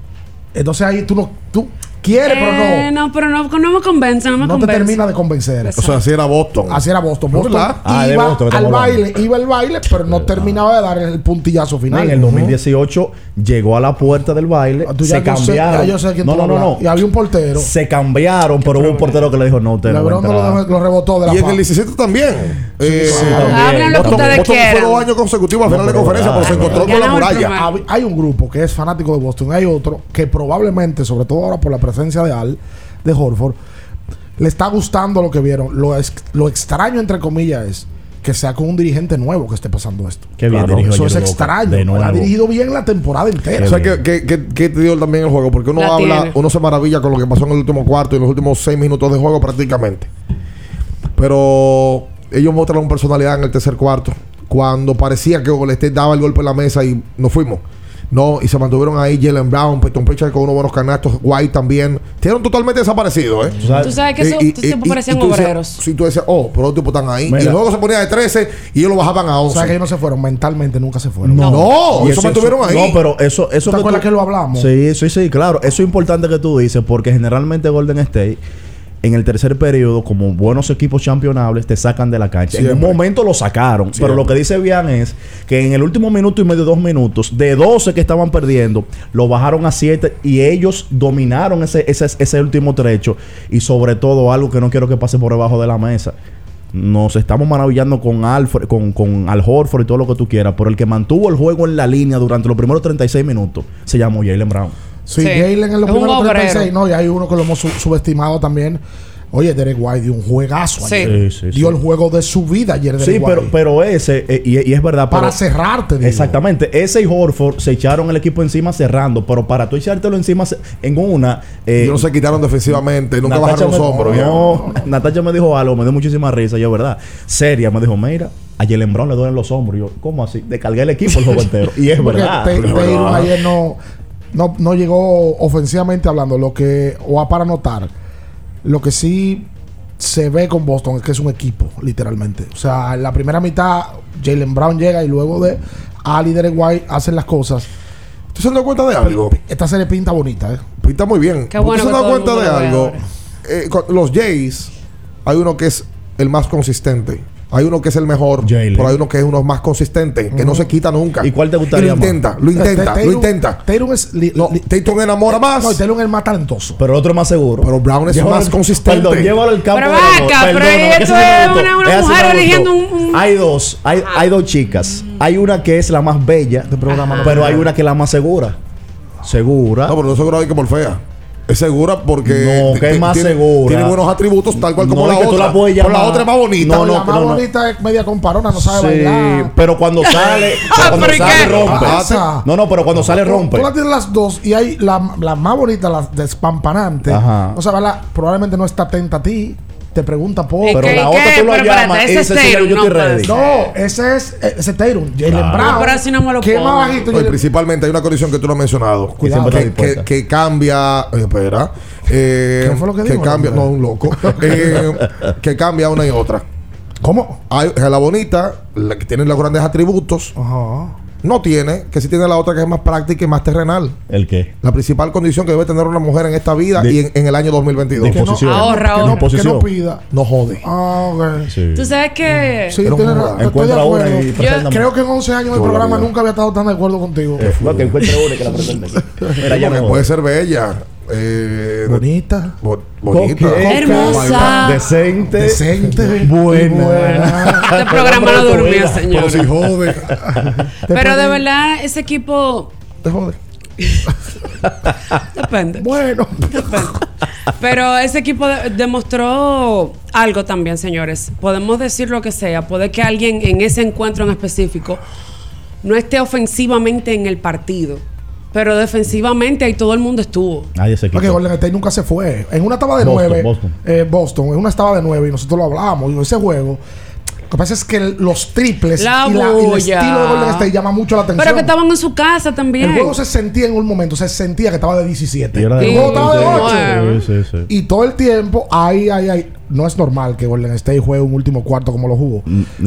Entonces ahí tú no... Tú quieres, Eh, pero no. no, pero no, no me convence, no me No te convence. termina de convencer. O sea, así era Boston. Así era Boston. ¿No, Boston? Ah, de iba Boston que al baile, iba al baile, pero no terminaba de dar el puntillazo final. En el 2018 llegó a la puerta del baile, Ah, tú ya se yo sé- cambiaron. ya yo sé quién no, no, no, no. Y había un portero. Se cambiaron, pero hubo un portero que le dijo, no, usted LeBron no lo, entrar". dejó- lo rebotó de la Y en el 17 también. Eh, sí, Boston- también. Hablen lo que Boston- ustedes Boston fue quieran. dos años consecutivos al No, final de conferencia, pero se encontró con la muralla. Hay un grupo que es fanático de Boston. Hay otro que probablemente, sobre todo ahora por la presencia de Al, de Horford, le está gustando lo que vieron. Lo, ex- lo extraño, entre comillas, es que sea con un dirigente nuevo que esté pasando esto. Qué bien Claro, Eso es Boca, extraño. De Él ha nuevo. dirigido bien la temporada entera. O sea, que, que, que, que te dio también el juego, porque uno La habla, tiene. uno se maravilla con lo que pasó en el último cuarto y en los últimos seis minutos de juego prácticamente. Pero ellos mostraron personalidad en el tercer cuarto, cuando parecía que Golden State daba el golpe en la mesa y nos fuimos. No, y se mantuvieron ahí Jalen Brown, Peyton Pritchard con unos buenos canastos, White también. Quedaron totalmente desaparecidos, ¿eh? Tú sabes- Tú sabes que esos Y- tipos y- parecían y tú obreros. Sí, tú decías, oh, pero los tipos están ahí. Mira. Y luego se ponía de 13 y ellos lo bajaban a O 11. sea, que ellos no se fueron mentalmente, nunca se fueron. No, no, Y eso mantuvieron ahí. No, pero eso, eso ¿Te acuerdas que lo hablamos? Sí, sí, sí, claro. Eso es importante que tú dices, porque generalmente Golden State, en el tercer periodo, como buenos equipos championables, te sacan de la cancha. En un momento lo sacaron, pero lo que dice Bian es que en el último minuto y medio, dos minutos, de 12 que estaban perdiendo, lo bajaron a 7 y ellos dominaron ese, ese, ese último trecho. Y sobre todo, algo que no quiero que pase por debajo de la mesa. Nos estamos maravillando con Alfred, con, con Al Horford y todo lo que tú quieras, pero el que mantuvo el juego en la línea durante los primeros 36 minutos se llamó Jalen Brown. Sí, Sí. Jalen en los primeros obrero. 36, no, y hay uno que lo hemos su- subestimado también. Oye, Derek White dio un juegazo Sí. ayer. Sí, sí, dio sí. el juego de su vida ayer, Derek Sí, pero, White. pero ese, eh, y, y es verdad. Para pero- cerrarte, digo. Exactamente. Ese y Horford se echaron el equipo encima cerrando, pero para tú echártelo encima en una. eh, Ellos no se quitaron defensivamente, nunca Natacha bajaron los hombros. No, Natacha me dijo algo, me dio muchísima risa, yo, ¿verdad? Seria, me dijo, mira, a Jalen Brown le duelen los hombros. Y yo, ¿cómo así? Descargué el equipo el juego entero. Y es verdad. ayer no, no, no llegó ofensivamente hablando. Lo que, o a para notar, lo que sí se ve con Boston es que es un equipo, literalmente. O sea, en la primera mitad, Jalen Brown llega y luego de Ali Derek White hacen las cosas. ¿Tú se has dado cuenta de algo? Esta serie pinta bonita, ¿eh? Pinta muy bien. Qué ¿Tú bueno se has dado cuenta de algo? Eh, con los Jays, hay uno que es el más consistente. Hay uno que es el mejor, pero hay uno que es uno más consistente, que no se quita nunca. ¿Y cuál te gustaría lo intenta, lo intenta, lo intenta. Taylor es. no, Tatum enamora más. No, Taylor es el más talentoso. Pero el otro es más seguro. Pero Brown es más consistente. Perdón, llévalo al campo. Pero vaca, pero esto es una, mujer eligiendo un. un- Hay dos, hay, hay dos chicas. Hay una que es la más bella, pero hay una que es la más segura. Segura. No, pero no seguro hay que por fea. Es segura porque. No, que es más tiene, segura. Tiene buenos atributos, tal cual como No, la que tú otra. la puedes pero la otra es más bonita. No, no, la más bonita es media comparona, no sabe Sí, bailar. pero cuando sale, cuando ¿pero y sale rompe. Pasa. No, no, pero cuando sale Tú- rompe. Tú la tienes las dos y hay la, la más bonita, la despampanante. Ajá. O sea, ¿verdad? probablemente no está atenta a ti. Te pregunta por. ¿Y Pero la otra tú lo llamas y ese dice, es "Señor, Tatum, yo estoy no ready". No, ese es eh, ese Tatum. Jalen Claro. Brown. No, pero así no me lo ¿Qué pongo. más bajito? Principalmente hay una condición que tú no has mencionado. Cuidado. Que, cambia. espera. eh, ¿Qué fue lo que que dijo, cambia. No, un loco. Eh, que cambia una y otra. ¿Cómo? Hay, la bonita, la que tiene los grandes atributos. Ajá. No tiene, que sí tiene la otra que es más práctica y más terrenal. ¿El qué? La principal condición que debe tener una mujer en esta vida De- y en, en el año 2022. Disposición. Ahorra, Que no, ahorra. que no pida. No jode. Ah, ok. Sí. Tú sabes que. Sí, Pero Encuentra una acuerdo. y Yo. Creo que en 11 años la programa nunca había estado tan de acuerdo contigo. Eh, fue que encuentre una y que la presente. Mira, ya Porque no puede ser bella. Eh, Bonita. bo- bonita. Hermosa. Decente. Decente. Buena. Este programa no durmió, señor. Pero si jode. Pero de verdad, ese equipo. Te jode. Depende. Bueno. Pero ese equipo de- demostró algo también, señores. Podemos decir lo que sea. Puede que alguien en ese encuentro en específico no esté ofensivamente en el partido. Pero defensivamente ahí todo el mundo estuvo. Nadie se Porque quitó. Golden State nunca se fue. En una estaba de Boston, 9. Boston. Eh, Boston. En una estaba de 9 y nosotros lo hablábamos. Y ese juego. Lo que pasa es que los triples La y, la- y el estilo de Golden State llama mucho la atención. Pero que estaban en su casa también. El juego se sentía en un momento, se sentía que estaba de 17. Y era de el juego estaba de Bueno. 8. Sí, sí, sí. Y todo el tiempo, ahí, ahí, ahí. No es normal que Golden State juegue un último cuarto como lo jugó.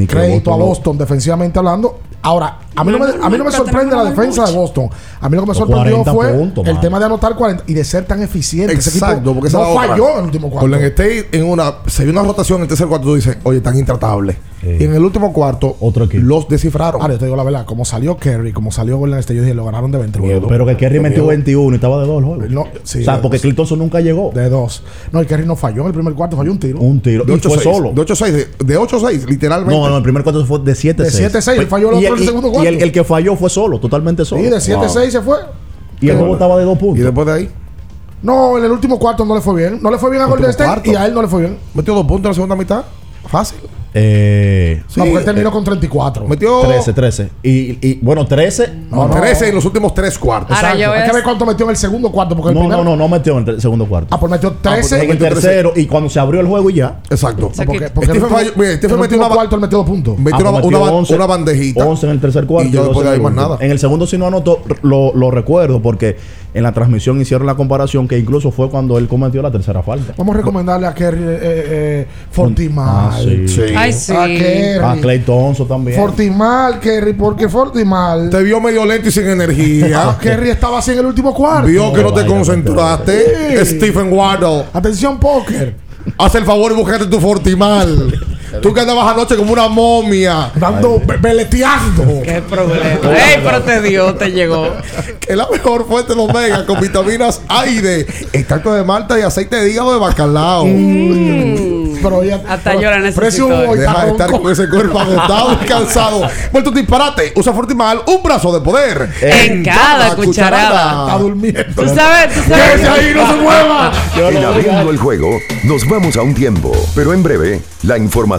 Crédito Boston a lo- Boston defensivamente hablando. Ahora, a mí no, No me, a mí no me sorprende la defensa de. Boston. A mí lo que me sorprendió 40 fue puntos, el tema de anotar 40 y de ser tan eficiente. Exacto, porque esa no falló en el último cuarto. Golden State en una se vio una rotación en el tercer cuarto tú dices, oye, tan intratable. Sí. Y en el último cuarto Otro equipo. los descifraron. Ahora, yo te digo la verdad, como salió Kerry, como salió Golden State, yo dije, lo ganaron de 20 Miedo. Pero que Kerry metió miedo. 21 y estaba de dos el juego. No, sí, o sea, porque dos. Clint Thompson nunca llegó. De dos. No, y Kerry no falló en el primer cuarto, falló un tiro. Un tiro. de Y 8 fue 6, solo. De 8-6, de, de 8-6, literalmente. No, no, el primer cuarto fue de 7-6. De 7-6, él falló el Y otro en el segundo cuarto. Y el, el que falló fue solo, totalmente solo. Sí, de 7-6 se fue. Y el juego estaba de dos puntos. Y después de ahí, No, en el último cuarto no le fue bien. No le fue bien a Golden State cuarto. y a él no le fue bien. metió dos puntos en la segunda mitad. Fácil. Eh, no, porque eh, terminó con 34. Metió 13, 13. Y, y bueno, 13. no, 13 en los últimos tres cuartos. Ahora Exacto. yo Hay voy que ver cuánto metió en el segundo cuarto. Porque el No, primero. no, no, no metió en el segundo cuarto. Ah, pues metió 13. en el metió tercero y cuando se abrió el juego y ya. Exacto. sea, porque, que- porque Stephen el falló- mira, Stephen el metió una- cuarto él metió dos puntos. Metió Ah, una, pues una, metió ban- 11, una bandejita. 11 en el tercer cuarto. Y 12 después de ahí el más nada. En el segundo sí no anotó, lo, lo recuerdo porque en la transmisión hicieron la comparación que incluso fue cuando él cometió la tercera falta. Vamos a recomendarle a Kerry eh, eh, Fortimal. Ah, sí. Sí. Ay, sí. A Kerry. A Clay Thompson también. Fortimal, Kerry, porque Fortimal. Te vio medio lento y sin energía. Kerry estaba así en el último cuarto. Vio que no te vaya, concentraste. Sí. Stephen Wardle. Atención, póker. Haz el favor y búscate tu Fortimal. Tú que andabas anoche como una momia. Dando, beleteando. Qué problema. Ey, pero te dio, te llegó. Que la mejor fuente de omega con vitaminas A y D, extracto de malta y aceite de hígado de bacalao. Pero ya. Hasta yo la necesito Precio hoy. hoy Deja de estar con ese cuerpo agotado y cansado. Vuelto disparate. Usa Fortimal, un brazo de poder. En cada cucharada. Está durmiendo. Tú sabes, tú ¡Quédese sabes. ahí, no se mueva! En abriendo el juego, nos vamos a un tiempo, pero en breve, la información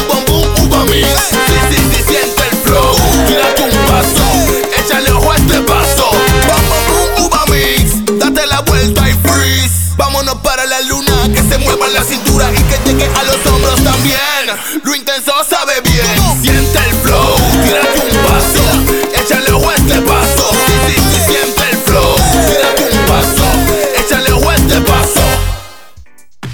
mix. Sí, sí, sí, siente el flow. Tírate un vaso, échale ojo a este bom, bom, uva mix. Date la vuelta y freeze. Vámonos para la luna, que se mueva la cintura y que llegue a los hombros también. Lo intenso sabe bien.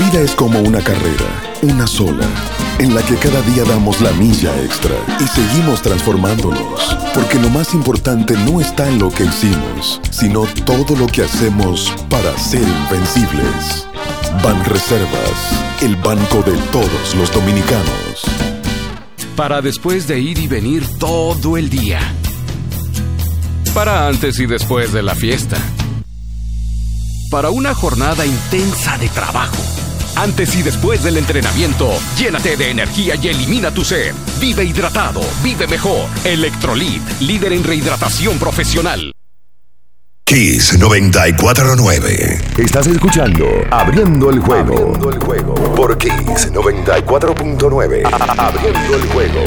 vida es como una carrera, una sola, en la que cada día damos la milla extra y seguimos transformándonos, porque lo más importante no está en lo que hicimos, sino todo lo que hacemos para ser invencibles. Ban Reservas, el banco de todos los dominicanos. Para después de ir y venir todo el día. Para antes y después de la fiesta. Para una jornada intensa de trabajo. Antes y después del entrenamiento, llénate de energía y elimina tu sed. Vive hidratado, vive mejor. Electrolit, líder en rehidratación profesional. Kiss 949. Estás escuchando Abriendo el juego. Abriendo el juego. Por Kiss 94.9. Abriendo el juego.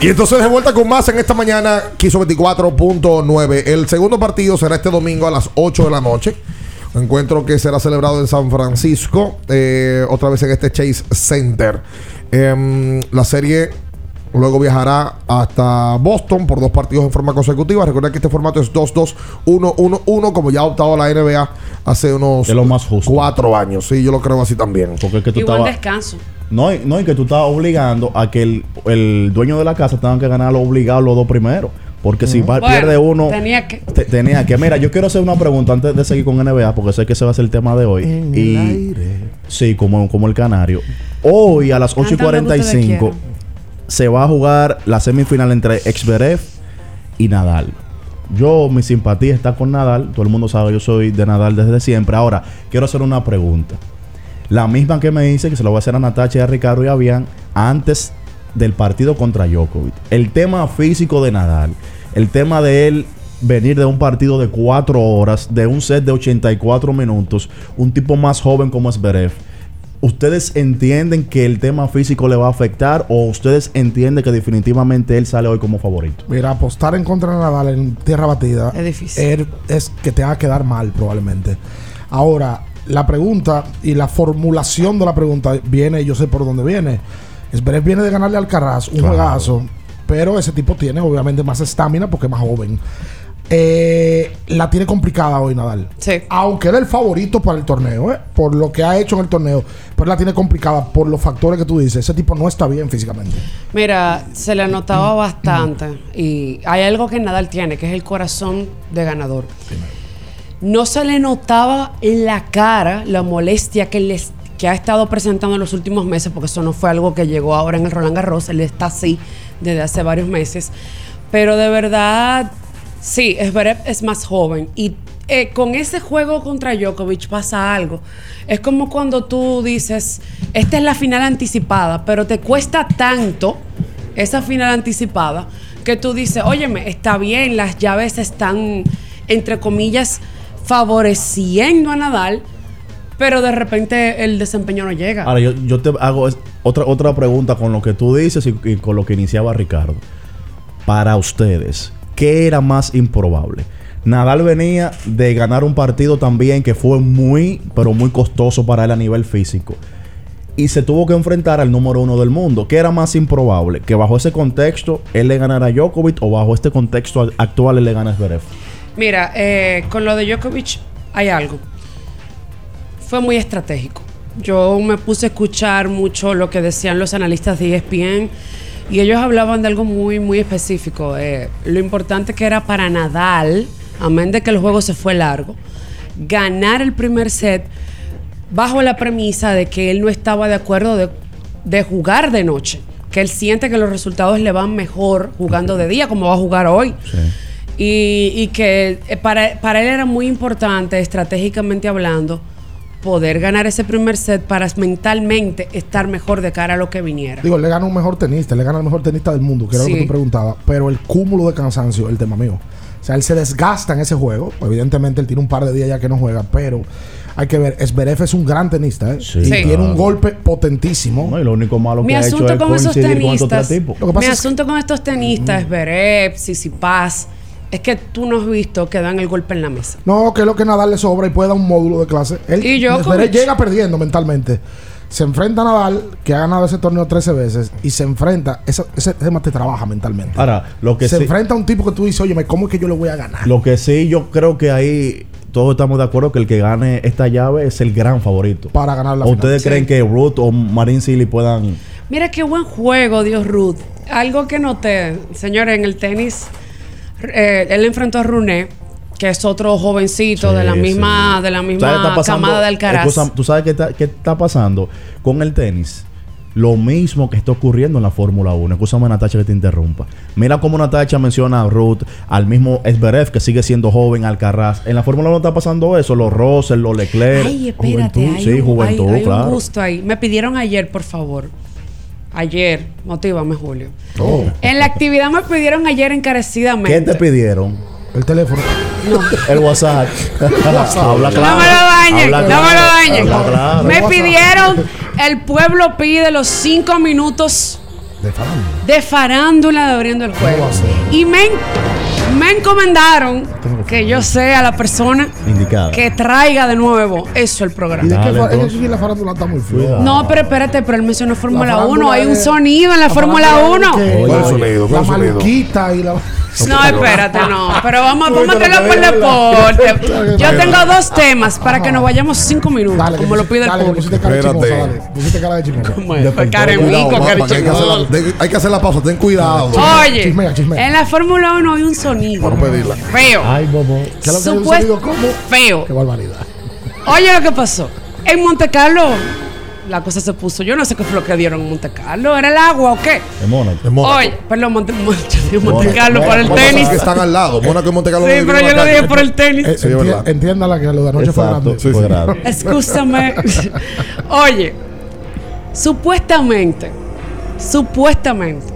Y entonces de vuelta con más en esta mañana, Quiso 24.9. El segundo partido será este domingo a las 8 de la noche. Un encuentro que será celebrado en San Francisco, eh, otra vez en este Chase Center. Em, la serie luego viajará hasta Boston por dos partidos en forma consecutiva. Recuerda que este formato es 2-2-1-1-1, como ya ha optado la NBA hace unos Es lo más justo. cuatro años. Sí, yo lo creo así también. Porque es que tú Y buen estabas. descanso. No, no, y que tú estabas obligando a que el, el dueño de la casa tenga que ganar lo obligado los dos primeros. Porque si Bueno, pierde uno, tenía que- te- tenía que. Mira, yo quiero hacer una pregunta antes de seguir con NBA, porque sé que ese va a ser el tema de hoy. y sí, como, como el canario. Hoy a las 8 y Cantando lo que ustedes 45 se va a jugar la semifinal entre Exberev y Nadal. Yo, mi simpatía está con Nadal. Todo el mundo sabe, yo soy de Nadal desde siempre. Ahora, quiero hacer una pregunta. La misma que me dice, que se lo voy a hacer a Natacha, a Ricardo y a Bian, antes del partido contra Djokovic. El tema físico de Nadal, el tema de él venir de un partido de cuatro horas, de un set de 84 minutos, un tipo más joven como Zverev. ¿Ustedes entienden que el tema físico le va a afectar o ustedes entienden que definitivamente él sale hoy como favorito? Mira, apostar en contra de Nadal en tierra batida Es difícil. er- es que te va a quedar mal probablemente. Ahora, la pregunta y la formulación de la pregunta viene, yo sé por dónde viene. Zverev viene de ganarle al Carras, un Claro. juegazo, pero ese tipo tiene obviamente más estamina porque es más joven. Eh, la tiene complicada hoy Nadal. Aunque era el favorito para el torneo, ¿eh? por lo que ha hecho en el torneo, pero la tiene complicada por los factores que tú dices. Ese tipo no está bien físicamente. Mira, se le notaba bastante. Y hay algo que Nadal tiene, que es el corazón de ganador. No se le notaba en la cara la molestia que, que ha estado presentando en los últimos meses, porque eso no fue algo que llegó ahora en el Roland Garros. Él está así desde hace varios meses. Pero de verdad, sí, Zverev es más joven. Y eh, con ese juego contra Djokovic pasa algo. Es como cuando tú dices, esta es la final anticipada, pero te cuesta tanto esa final anticipada que tú dices, óyeme, está bien, las llaves están, entre comillas, favoreciendo a Nadal, pero de repente el desempeño no llega. Ahora, yo, te hago otra, otra pregunta con lo que tú dices y, con lo que iniciaba Ricardo. Para ustedes, ¿qué era más improbable? Nadal venía de ganar un partido también que fue muy, pero muy costoso para él a nivel físico. Y se tuvo que enfrentar al número uno del mundo. ¿Qué era más improbable? ¿Que bajo ese contexto él le ganara a Djokovic o bajo este contexto actual él le gana a Zverev? Mira, eh, con lo de Djokovic hay algo. Fue muy estratégico. Yo me puse a escuchar mucho lo que decían los analistas de ESPN y ellos hablaban de algo muy, muy específico. Eh, lo importante que era para Nadal, amén de que el juego se fue largo, ganar el primer set bajo la premisa de que él no estaba de acuerdo de, de jugar de noche, que él siente que los resultados le van mejor jugando de día, como va a jugar hoy. Y, y que eh, para, para él era muy importante, estratégicamente hablando, poder ganar ese primer set para mentalmente estar mejor de cara a lo que viniera. Digo, le gana un mejor tenista, le gana el mejor tenista del mundo, que era lo que tú preguntabas. Pero el cúmulo de cansancio es el tema mío. O sea, él se desgasta en ese juego. Evidentemente, él tiene un par de días ya que no juega, pero hay que ver. Zverev es un gran tenista, ¿eh? y Sí. tiene un golpe potentísimo. No, y lo único malo Mi que ha hecho asunto es con esos coincidir con estos tres tenistas. Lo que pasa mi es que- asunto con estos tenistas, Zverev, Paz, es que tú no has visto que dan el golpe en la mesa. No, que es lo que Nadal le sobra y puede dar un módulo de clase. Él, Y Djokovic. Llega perdiendo mentalmente. Se enfrenta a Nadal, que ha ganado ese torneo 13 veces, y se enfrenta. Ese, ese tema te trabaja mentalmente. Ahora, lo que se sí- enfrenta a un tipo que tú dices, oye, ¿cómo es que yo le voy a ganar? Lo que sí, yo creo que ahí todos estamos de acuerdo que el que gane esta llave es el gran favorito. Para ganar la ¿O final. ustedes Sí. creen que Ruth o Marin Silly puedan... Mira qué buen juego, Dios Ruth. Algo que noté, señores, en el tenis, eh, él enfrentó a Runé, que es otro jovencito de la misma, sí. de la ¿Sabes qué misma está pasando? camada de Alcaraz. ¿Tú sabes qué está, qué está pasando con el tenis? Lo mismo que está ocurriendo en la Fórmula 1. Escúchame, Natacha, que te interrumpa. Mira cómo Natacha menciona a Ruth, al mismo Esberev, que sigue siendo joven, Alcaraz. En la Fórmula 1 está pasando eso. Los Russell, los Leclerc. Ay, espérate, juventud. hay, sí, un, juventud, hay- hay claro. un gusto ahí. Me pidieron ayer, por favor. Ayer, motívame, Julio. Oh. En la actividad me pidieron ayer encarecidamente. ¿Qué te pidieron? El teléfono. El WhatsApp. Habla claro. No me lo dañen, Habla no claro. me lo dañen. Habla claro. Me pidieron, el pueblo pide los cinco minutos De farándula. de farándula de abriendo el juego. Y me, Me encomendaron que yo sea la persona Indicada. que traiga de nuevo eso el programa. ¿Y de qué Dale, entonces. es que la farándula está muy fluida. No, pero espérate, pero él mencionó Fórmula farándula 1. Hay un sonido en la Fórmula 1. que- ¿Cuál es sonido? La ¿Cuál es sonido? maluquita y la. No, espérate, no. Pero vamos, vamos a tenerlo lo por deporte. Yo tengo dos temas para que nos vayamos cinco minutos, Dale, como lo pide el dale, público. pusiste cara de chimosa, Espérate. dale. Pusiste cara de chimosa. Bueno, pues, caremico, Cuidado, que hay, que la, hay que hacer la pausa, ten cuidado. Oye, Chismea, chismea. en la Fórmula 1 hay un sonido No pedirla. feo. Ay, bobo. ¿Qué es lo que sonido como? Feo. Qué barbaridad. Oye, lo que pasó. En Monte Carlo, la cosa se puso. Yo no sé qué fue lo que dieron en Monte Carlo. ¿Era el agua o qué? De Mónaco. Es Mónaco. Oye, perdón, Monte, Monte, Monte. Carlo por el tenis. que están al lado. Mónaco y Monte Carlo Sí, pero yo lo dije por el tenis. Eh, Sí, enti-. Entiéndala que lo de anoche fue Exacto, grande. fue grave. Escúchame. Oye, supuestamente, supuestamente,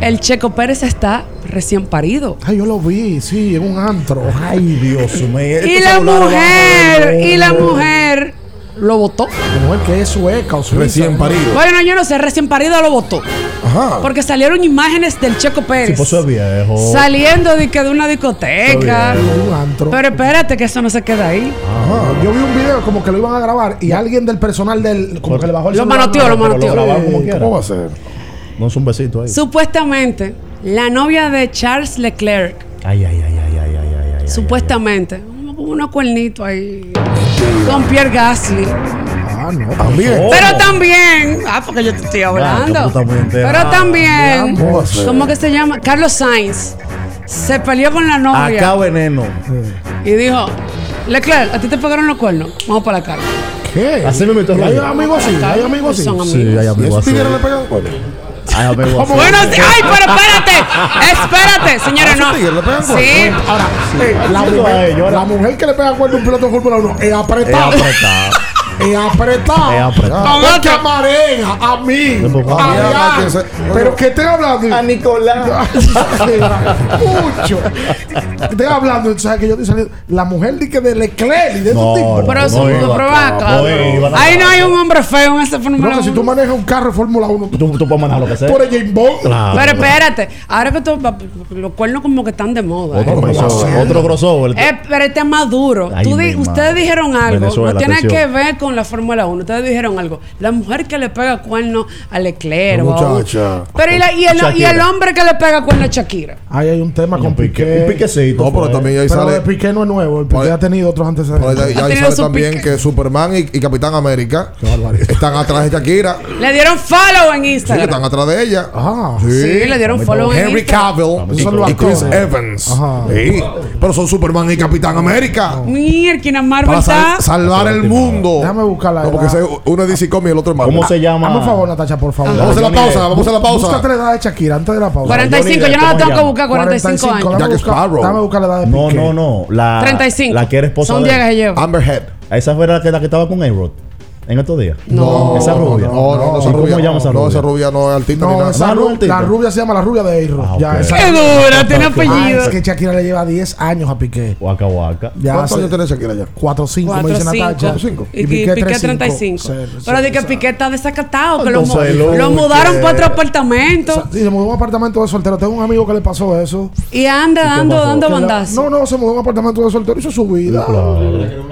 el Checo Pérez está recién parido. Ay, yo lo vi, sí, en un antro. Ay, Dios mío. Y Estos la mujer, y la mujer lo votó. La mujer que es sueca o suiza. Recién parido. Bueno, yo no sé, recién parido lo votó. Ajá. Porque salieron imágenes del Checo Sí, Pérez. pues eso es viejo. Saliendo de, que de una discoteca. En un antro. Pero espérate que eso no se queda ahí. Ajá. Yo vi un video como que lo iban a grabar y alguien del personal del. Como que le bajó el Lo manoteó, lo manoteó. grabaron como quiera. ¿Cómo va a ser? No es un besito ahí. Supuestamente, la novia de Charles Leclerc. Ay, ay, ay, ay, ay, ay, ay. Supuestamente. Unos cuernitos ahí. Con Pierre Gasly. Ah, no. También. Pero también. Ah, porque yo te estoy hablando. Pero también. ¿Cómo que se llama? Carlos Sainz. Se peleó con la novia. Acá veneno. Y dijo: Leclerc, a ti te pegaron los cuernos. Vamos para la cara. ¿Qué? Así me meto. Hay amigos así. Hay amigos así. Sí, hay amigos así. le pegan cuernos. Hay amigos así. Bueno, sí, ay, pero espérate, espérate, señores, ¿A esos no. Sí? Ahora, eh, la, mujer, la mujer que le pega cuerno a un piloto de Fórmula 1 es Es apretada. Apretado. Es apretada. Es apretado. Porque marea a mí. Pues, a que se- Pero que estoy hablando. A Nicolás. Mucho. Estoy hablando, o sea, que yo estoy saliendo. La mujer de que de Leclerc y de No, esos tipos. no, Pero no eso no no Ahí no hay un hombre feo en esa No, Fórmula que si tú 1. manejas un carro de Fórmula 1, tú, Tú, puedes manejar lo que sea. tú eres James Bond. Claro. Pero espérate, ahora que tú, los cuernos como que están de moda. Otro ¿eh? crossover. Otro crossover. Eh, pero este es más duro. Ustedes dijeron algo, no tiene que ver con la Fórmula 1. Ustedes dijeron algo. La mujer que le pega cuerno a Leclerc. Muchacha. Pero y, la- y el, y el hombre que le pega cuerno a Shakira. Ahí hay un tema con Piqué. un piquecito. No, pero también ahí Pero sale. de Piqué no es nuevo. El Piqué ahí- ha tenido otros ahí, antecedentes. ahí Ha tenido sale también pique. que Superman y, y Capitán América están atrás de Shakira. Le dieron follow en Sí, que Instagram. están atrás de ella. Ah, Sí. Sí, le dieron follow en Henry Instagram. Cavill Esos son los y Chris. Evans. Ajá. Sí. Pero son Superman y Capitán América. Mierda, Marvel Para sal- salvar el mundo. Déjame buscarla. No, porque uno es DC Comics y el otro es Marvel. ¿Cómo se llama? Un favor, Natacha, por favor. Vamos a la pausa, vamos a la pausa. Búscate la edad de Shakira antes de la pausa. 45, yo no la ¿cómo tengo que buscar 45 años. Dame Jack Sparrow. Dame buscar la edad de No, Piqué. no, no. La, 35. La que era esposa Son de 10 él. que llevo. Amber Head. Esa fue la que, la que estaba con A-Rod en estos días. No. Esa rubia. No, no, no, esa ¿Y rubia. ¿Cómo llama esa no, rubia? esa rubia no es artista ni No, nada. esa no, ru- el tipo. la rubia se llama la rubia de Eiro. Ah, Ya, ok. esa- Qué dura, tiene apellido. es que Shakira le lleva 10 años a Piqué. Waka Waka. Ya ¿Cuántos años tiene Shakira ya? 4 5, me 4, dice 5. Natacha. cinco. Y, Piqué, 35. Pero de que Piqué está desacatado, que lo, mu- Entonces, lo lo mudaron para otro apartamento Sí, se mudó a un apartamento de soltero. Tengo un amigo que le pasó eso. y anda dando, dando bandazos. No, no, se mudó a un apartamento de soltero y hizo su vida. Llegó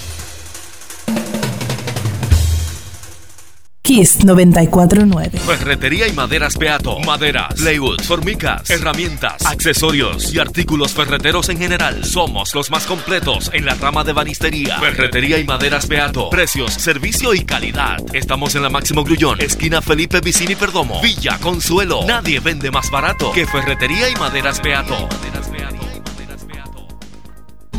Kiss 949. Ferretería y maderas Beato. Maderas, plywood, formicas, herramientas, accesorios y artículos ferreteros en general. Somos los más completos en la rama de banistería. Ferretería y maderas Beato. Precios, servicio y calidad. Estamos en la Máximo Grullón, esquina Felipe Vicini Perdomo. Villa Consuelo. Nadie vende más barato que Ferretería y maderas Beato.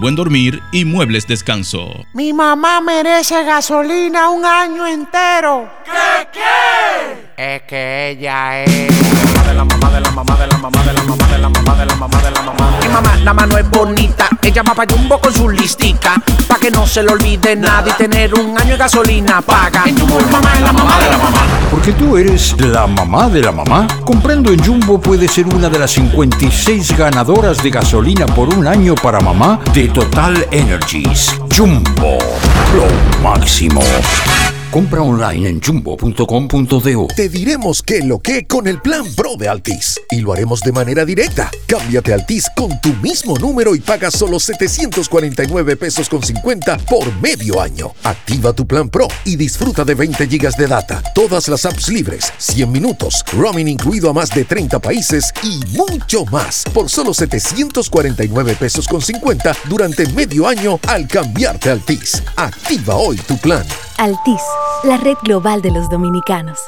buen dormir y muebles descanso. Mi mamá merece gasolina un año entero. ¿Qué qué? Es que ella es. La mamá de la mamá de la mamá de la mamá de la mamá de la mamá de la mamá. Mi mamá, la mano es bonita. Ella va pa' Jumbo con su listica. Pa' que no se le olvide nada y tener un año de gasolina paga. En Jumbo, mamá es la mamá de la mamá. Porque tú eres la mamá de la mamá. Comprando en Jumbo puedes ser una de las 56 ganadoras de gasolina por un año para mamá de Total Energies. Jumbo, lo máximo. Compra online en jumbo.com.do. Te diremos qué lo que con el plan Pro de Altis y lo haremos de manera directa. Cámbiate a Altis con tu mismo número y paga solo 749 pesos con 50 por medio año. Activa tu plan Pro y disfruta de 20 gigas de data, todas las apps libres, 100 minutos, roaming incluido a más de 30 países y mucho más por solo 749 pesos con 50 durante medio año al cambiarte a Altis. Activa hoy tu plan. Altis, la red global de los dominicanos.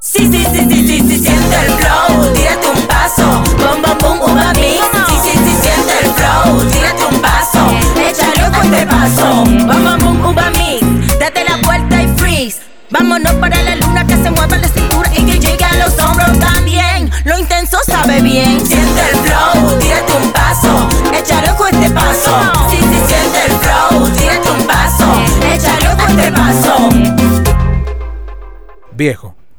Sí, sí, sí, sí, sí, sí, siente el flow, tírate un paso, bom, bom, bom, uva. Sí, sí, sí, siente el flow, tírate un paso, échale con este paso, bom, bom, bom, uva. Date la vuelta y freeze, vámonos para la luna que se mueva la cintura y que llegue a los hombros también. Lo intenso sabe bien, siente el flow, tírate un paso, échale este paso. Sí, sí, siente el flow, tírate un paso, échale con este paso. Viejo,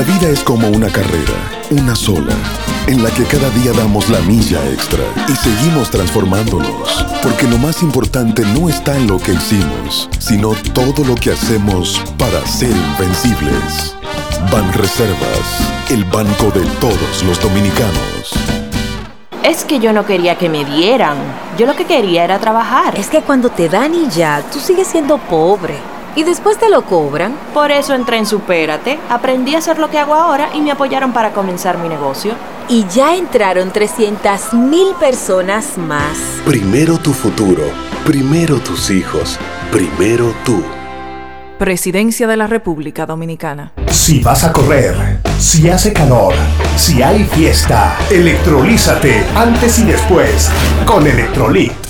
La vida es como una carrera, una sola, en la que cada día damos la milla extra y seguimos transformándonos, porque lo más importante no está en lo que hicimos, sino todo lo que hacemos para ser invencibles. Ban Reservas, el banco de todos los dominicanos. Es que yo no quería que me dieran. Yo lo que quería era trabajar. Es que cuando te dan y ya, tú sigues siendo pobre. Y después te lo cobran. Por eso entré en Supérate, aprendí a hacer lo que hago ahora y me apoyaron para comenzar mi negocio. Y ya entraron 300 mil personas más. Primero tu futuro, primero tus hijos, primero tú. Presidencia de la República Dominicana. Si vas a correr, si hace calor, si hay fiesta, electrolízate antes y después con Electrolit.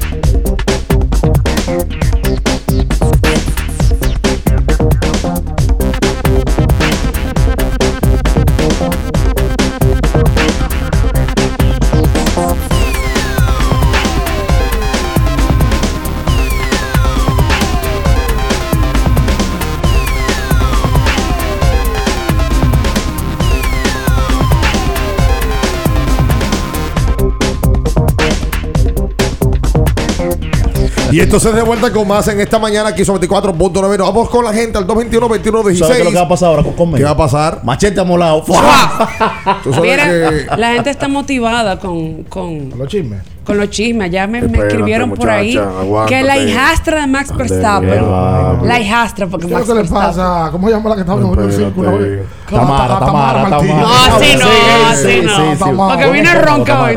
Y entonces de vuelta con más en esta mañana aquí sobre 24.9. Nos vamos con la gente al 221-2116. ¿Sabes qué es lo que va a pasar ahora con conmigo? ¿Qué va a pasar? Machete amolado. Tú sabes Mira, que- la gente está motivada con, con los chismes. Con los chismes. Ya me, me escribieron por muchacha, ahí aguántate. que la hijastra de Max Verstappen. La hijastra, porque ¿Qué es Max que le Verstappen. pasa? ¿Cómo se llama la que estaba en el vez? Tamara, Tamara. Tamara. No, así no, así no. Porque viene ronca hoy.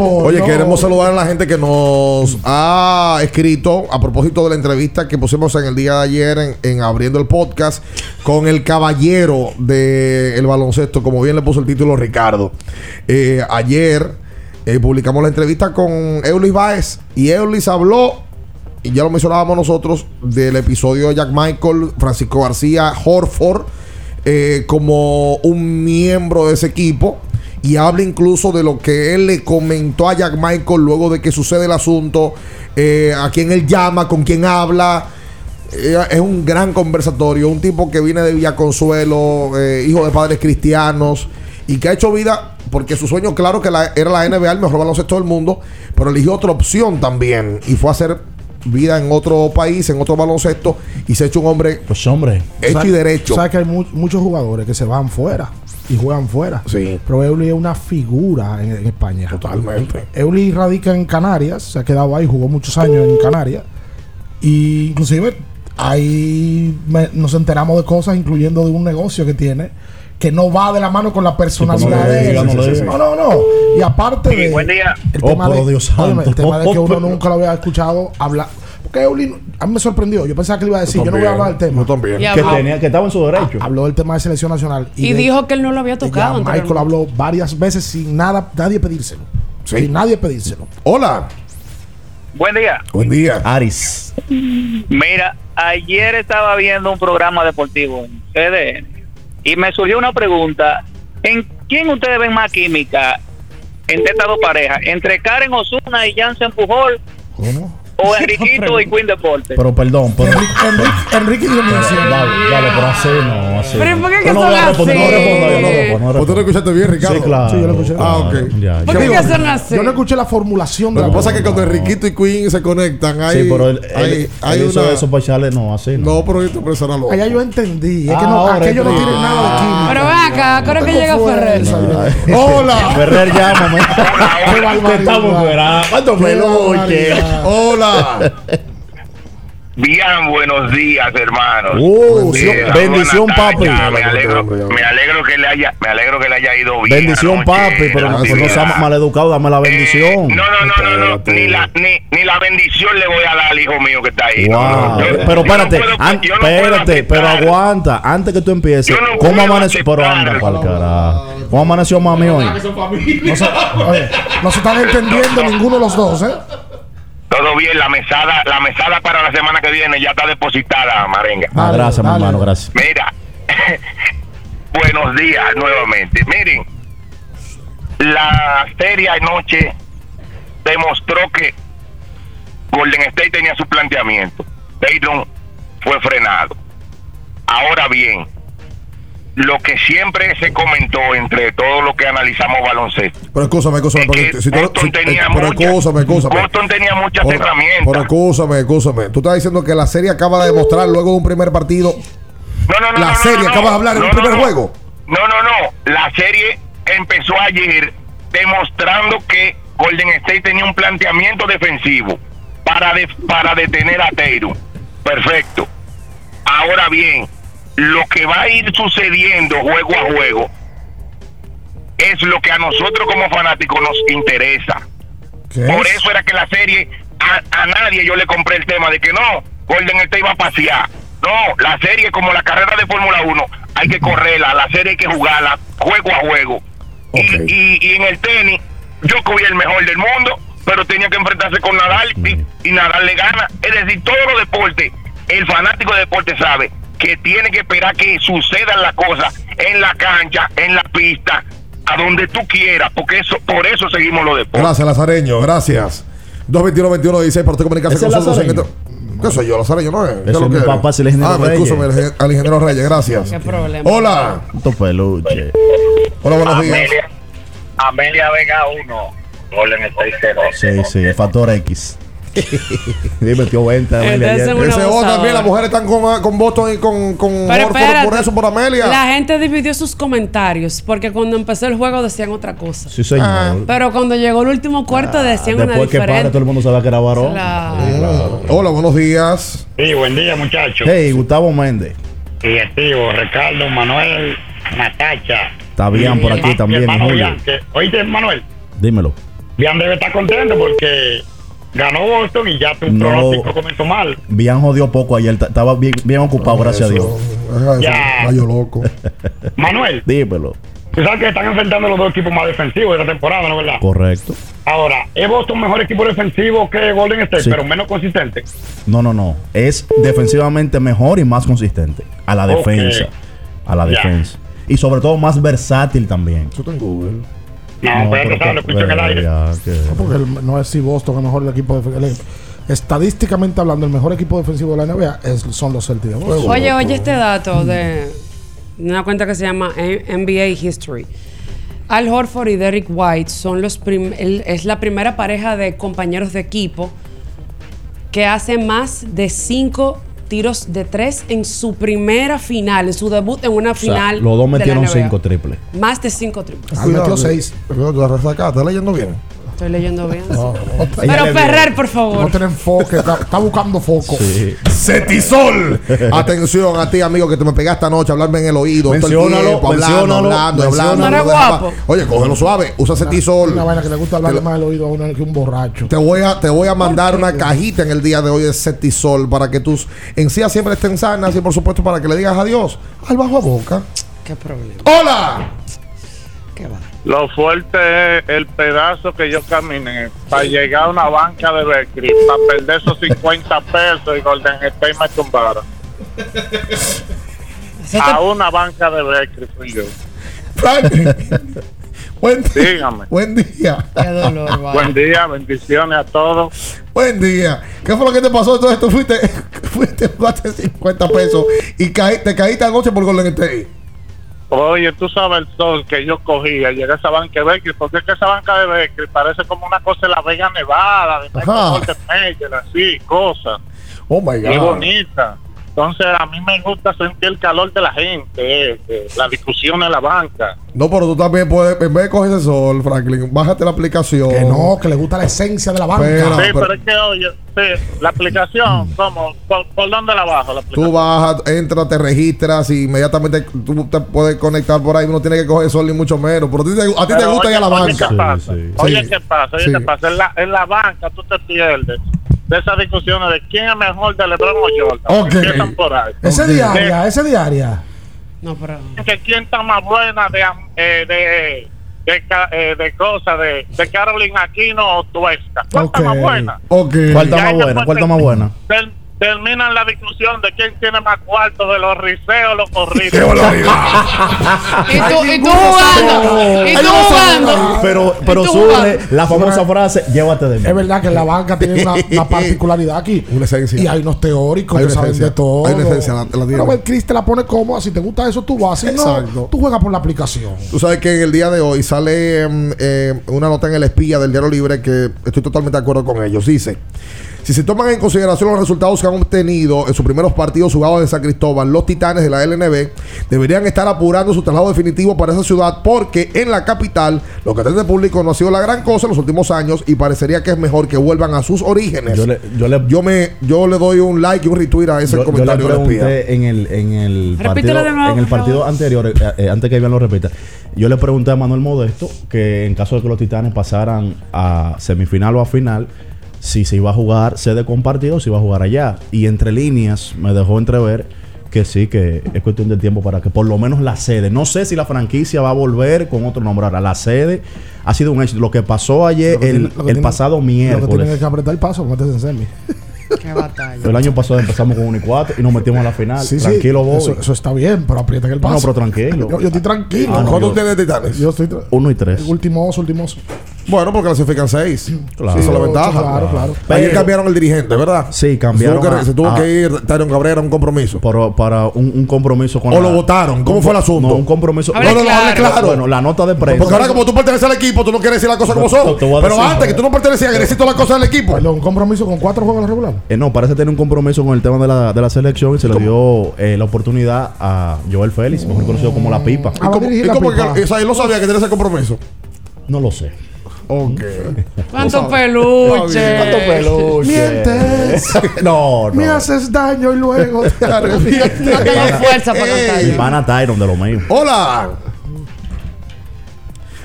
Oye, queremos saludar a la gente que nos ha escrito a propósito de la entrevista que pusimos en el día de ayer en, en abriendo el podcast con el caballero del baloncesto, como bien le puso el título Ricardo. Eh, ayer eh, publicamos la entrevista con Eulis Baez y Eulis habló, y ya lo mencionábamos nosotros, del episodio de Jack Michael, Francisco García, Horford, eh, como un miembro de ese equipo y habla incluso de lo que él le comentó a Jack Michael luego de que sucede el asunto, eh, a quién él llama, con quién habla. Es un gran conversatorio, un tipo que viene de Villaconsuelo, eh, hijo de padres cristianos y que ha hecho vida porque su sueño, claro, que la- era la NBA, el mejor baloncesto del mundo, pero eligió otra opción también y fue a hacer vida en otro país, en otro baloncesto y se ha hecho un hombre Pues hombre. hecho y ¿Sabes- derecho. ¿Sabes que hay mu- muchos jugadores que se van fuera y juegan fuera? Sí. Pero Euli es una figura en, en España. Totalmente. Euli radica en Canarias, se ha quedado ahí, jugó muchos años en Canarias. Y inclusive ahí me- nos enteramos de cosas, incluyendo de un negocio que tiene, que no va de la mano con la personalidad de él. no. No, no, no. Y aparte de. buen día. El Oh, tema, de, Dios óyeme, el tema de que Oh, uno nunca lo había escuchado hablar. Porque a mí me sorprendió. Yo pensaba que le iba a decir, yo, no voy a hablar del tema. Yo también. Que habló- tenía, que estaba en su derecho. Habló del tema de selección nacional. Y de- dijo que él no lo había tocado. ya Michael habló varias veces sin nada, nadie pedírselo. Sí. Sin nadie pedírselo. Hola, Buen día. buen día. Aris. Mira, ayer estaba viendo un programa deportivo en CDN y me surgió una pregunta. ¿En quién ustedes ven más química entre estas dos parejas? ¿Entre Karen Osuna y Jansen Pujol ¿Cómo? O Enriquito y Queen Deporte? Pero perdón, pero. Enrique, Enrique, Enrique Dionisio. Dale, dale, pero así no, así. Pero no. ¿por qué que no son no así? no respondo, no ¿Tú te lo escuchaste bien, Ricardo? Sí, claro. Sí, yo lo escuché. Ah, ok. Ya, ¿Por qué que son así? Yo no escuché la formulación de Lo que pasa es que cuando Enriquito y Queen se conectan, hay, Sí, pero él, hizo eso para echarle, no, así no. No, pero esta persona lo... Allá yo entendí. Es Ah, que no, ahora aquello no tiene nada de química. Pero ven acá, ¿a qué hora que llega Ferrer? Hola, Ferrer, llámame. Estamos fuera. ¿Cuánto peluche? barbaridad. Bien, buenos días, hermanos. Uh, Eh, bendición, papi. Me alegro, me alegro que le haya, me alegro que le haya ido bien. Bendición, anoche, papi, pero no, no actividad. seas maleducado, dame la bendición. No, no, no, no, no, ni la, ni, ni la bendición le voy a dar al hijo mío que está ahí. No, Wow. no, yo- pero yo espérate, puedo- an- yo no puedo espérate, pero aguanta, antes que tú empieces, ¿cómo amaneció? Pero anda pa'l carajo. ¿Cómo amaneció mami hoy? No se, oye, no se están entendiendo ninguno de los dos, ¿eh? Todo bien, la mesada, la mesada para la semana que viene ya está depositada, Marenga. Ah, Dale, gracias, dale. hermano, gracias. Mira, buenos días nuevamente. Miren, la serie anoche demostró que Golden State tenía su planteamiento. Tatum fue frenado. Ahora bien, lo que siempre se comentó entre todo lo que analizamos baloncesto. Pero escúchame, escúchame. porque que si Boston si- tenía eh, pero muchas- escúchame, escúchame. Boston tenía muchas Por- herramientas. Pero escúchame, escúchame. Tú estás diciendo que la serie acaba de demostrar luego de un primer partido. No, no, no, la no, serie no, acaba de hablar en un primer juego. No, no, no. La serie empezó ayer demostrando que Golden State tenía un planteamiento defensivo para, de- para detener a Tatum. Perfecto. Ahora bien, lo que va a ir sucediendo juego a juego es lo que a nosotros como fanáticos nos interesa. Por eso era que la serie, a, a nadie yo le compré el tema de que no, Golden State iba a pasear. No, la serie como la carrera de Fórmula 1, hay que correrla, la serie hay que jugarla juego a juego. Y, y- y en el tenis, yo cogí el mejor del mundo, pero tenía que enfrentarse con Nadal y, y Nadal le gana. Es decir, todos los deportes, el fanático de deporte sabe que tiene que esperar que sucedan las cosas en la cancha, en la pista, a donde tú quieras, porque eso por eso seguimos los deportes. Gracias, Lazareño. Gracias. 221-21-16 para usted comunicarse ¿Ese con nosotros. en esto- ¿Qué soy yo? Lazareño no es. ¿Qué Ese lo es mi que papá, es el ingeniero Ah, me Reyes. excuso, el ingen- al ingeniero Reyes. Gracias. ¿Qué problema? Hola. Peluche. Hola, buenos días. Amelia, Amelia Vega 1, Golden State 0. Sí, sí, el factor X. Sí, metió 20. Amelia, Entonces, ayer. una Ese abusadora. también, las mujeres están con, con votos y con, con Pero espérate, por eso, por Amelia. La gente dividió sus comentarios porque cuando empezó el juego decían otra cosa. Sí, señor. Ah. Pero cuando llegó el último cuarto decían una Después que para, diferente. todo el mundo sabía que era varón. Claro. Hola, buenos días. Sí, buen día, muchachos. Hey, Gustavo Méndez. Y activo, Ricardo, Manuel, Natacha. Está bien por aquí también, Oíste, Manuel, Dímelo. Bian debe estar contento porque ganó Boston y ya tu No. pronóstico comenzó mal. Bian jodió poco ayer. Estaba bien, bien ocupado, gracias a Dios. Ya. Rayo loco. Manuel, Dímelo. tú sabes que están enfrentando los dos equipos más defensivos de la temporada, ¿no es verdad? Correcto. Ahora, ¿es Boston mejor equipo defensivo que Golden State, Sí. pero menos consistente? No, no, no. Es defensivamente mejor y más consistente. A la defensa. A la Ya. defensa. Y sobre todo más versátil también. Está en Google. No, pues sabes, lo escucho en el aire. No, porque el- no es si Boston es mejor el equipo defensivo. Estadísticamente hablando, el mejor equipo defensivo de la NBA es- son los Celtics. de. Oye, oye este dato de una cuenta que se llama NBA History. Al Horford y Derrick White son los prim- el- es la primera pareja de compañeros de equipo que hace más de cinco tiros de tres en su primera final, en su debut en una o sea, final. los dos metieron cinco triples. Más de cinco triples. Ah, metió seis. Cuidado, tú la ¿estás leyendo bien? Estoy leyendo bien. Ella Pero Ferrer, por favor. No tiene enfoque, está, está buscando foco. Cetisol. Atención a ti, amigo, que te me pegaste anoche a hablarme en el oído. todo el Menciónalo, tiempo, hablando, menciónalo, hablando, hablando. menciónalo. no guapo. Oye, cógelo suave. Usa Cetisol. Una vaina que le gusta hablarle más al oído a uno que un borracho. Te voy a, te voy a mandar una cajita en el día de hoy de Cetisol para que tus encías siempre estén sanas y por supuesto para que le digas adiós al bajo a boca. Qué problema. ¡Hola! Lo fuerte es el pedazo que yo caminé para llegar a una banca de Becri, para perder esos 50 pesos y Golden State me tumbara. A una banca de Becri fui yo. Buen día. Dígame. Buen día. Qué dolor, Buen día, bendiciones a todos. Buen día. ¿Qué fue lo que te pasó? Entonces tú fuiste, fuiste, jugaste 50 pesos y caí- te caíste anoche por Golden State. Oye, tú sabes el sol que yo cogía, llegué a esa banca de Becri, porque es que esa banca de Becri parece como una cosa de la Vega Nevada, de. Michael así, cosas. Oh my God. bonita. Entonces, a mí me gusta sentir el calor de la gente, eh, eh, la discusión en la banca. No, pero tú también puedes, en vez de coger ese sol, Franklin, bájate la aplicación. Que no, que le gusta la esencia de la banca. Sí, pero- pero es que, oye, sí, la aplicación, ¿cómo? ¿Por, por dónde la bajo la aplicación? Tú bajas, entras, te registras y inmediatamente tú te puedes conectar por ahí. No tienes que coger sol ni mucho menos. Pero a ti te, a ti te gusta ir a la oye, banca. ¿qué pasa? Oye, Sí. ¿qué pasa? Oye, Sí. ¿qué pasa? En la, en la banca tú te pierdes de esas discusiones de quién es mejor de LeBron o Jordan. Ok. Empiezan por ahí. Ese De- diaria, ese diaria. No, pero. que quién está más buena de am- eh, de de, eh, de cosas de, de Carolina Aquino o Tuesca. ¿Cuál está más buena? Ok. ¿Cuál está más buena? ¿Cuál está más buena? Ter- terminan la discusión de quién tiene más cuartos de los riseos o los corridos. ¿Y tú, y tú jugando? ¿Y tú jugando? Pero, pero ¿Y tú sube jugando? la famosa frase, llévate de mí. Es verdad que la banca tiene una, una particularidad aquí. Una esencia. Y hay unos teóricos Hay que saben de todo. Hay una esencia, la-. Pero el Chris te la pone cómoda. Si te gusta eso, tú vas. Si Exacto. no, tú juegas por la aplicación. Tú sabes que en el día de hoy sale mm, eh, una nota en el espía del Diario Libre que estoy totalmente de acuerdo con ellos. Dice. Si se toman en consideración los resultados que han obtenido en sus primeros partidos jugados en San Cristóbal, los titanes de la LNB deberían estar apurando su traslado definitivo para esa ciudad porque en la capital lo que de público no ha sido la gran cosa en los últimos años y parecería que es mejor que vuelvan a sus orígenes. Yo le, yo le, Yo me yo le doy un like y un retweet a ese yo- yo le comentario en el, en el partido, de nuevo, en el por partido favor. anterior, eh, eh, antes que Iván lo repita, yo le pregunté a Manuel Modesto que en caso de que los Titanes pasaran a semifinal o a final, si se iba a jugar sede compartido o si iba a jugar allá. Y entre líneas me dejó entrever que sí, que es cuestión de tiempo para que por lo menos la sede, no sé si la franquicia va a volver con otro nombre ahora, la sede ha sido un éxito. Lo que pasó ayer, que el, tiene- lo que el tiene- pasado Lo que tienen miércoles, que apretar el paso, meterse en semi. Qué batalla. el año pasado empezamos con 1 y 4 y nos metimos a la final. Sí, sí, Tranquilo, vos. Eso, eso está bien, pero aprieten el No, paso. pero tranquilo. Yo, yo estoy tranquilo. Ah, no, ¿Cuántos yo- tiene Titanes? Yo estoy tra- Uno y tres. Último oso, último oso. Bueno, porque clasifican seis. Claro. Esa es la ventaja. Claro, claro. Ayer Pero- cambiaron el dirigente, ¿verdad? Sí, cambiaron. Se tuvo que, a- se tuvo a- que ir Tyron Cabrera a un compromiso. para un, un compromiso con ¿O lo votaron? ¿Cómo fue el asunto? No, un compromiso. Hable no, no, hable claro. claro. Bueno, la nota de prensa. Porque ahora como tú perteneces al equipo, tú no quieres decir las cosas como son. Pero decir, antes que tú no pertenecías, querías decir todas las cosas del equipo. Perdón, un compromiso con cuatro juegos regular. Eh, no, parece tener un compromiso con el tema de la, de la selección y se le dio eh, la oportunidad a Joel Félix, mejor conocido como La Pipa. Ah, va a ¿Cómo- dirigir ¿Y la cómo que él sabía que tenía ese compromiso? No lo sé. Ok. ¿Cuánto peluche? ¿Cuánto peluche? Mientes. no, Me no. haces daño y luego te arrepientes. No tengo fuerza para cantar. Mi pana Tyron de lo mío. Hola.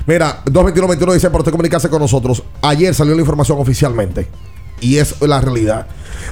Mira, 221 dice por usted comunicarse con nosotros. Ayer salió la información oficialmente. Y es la realidad.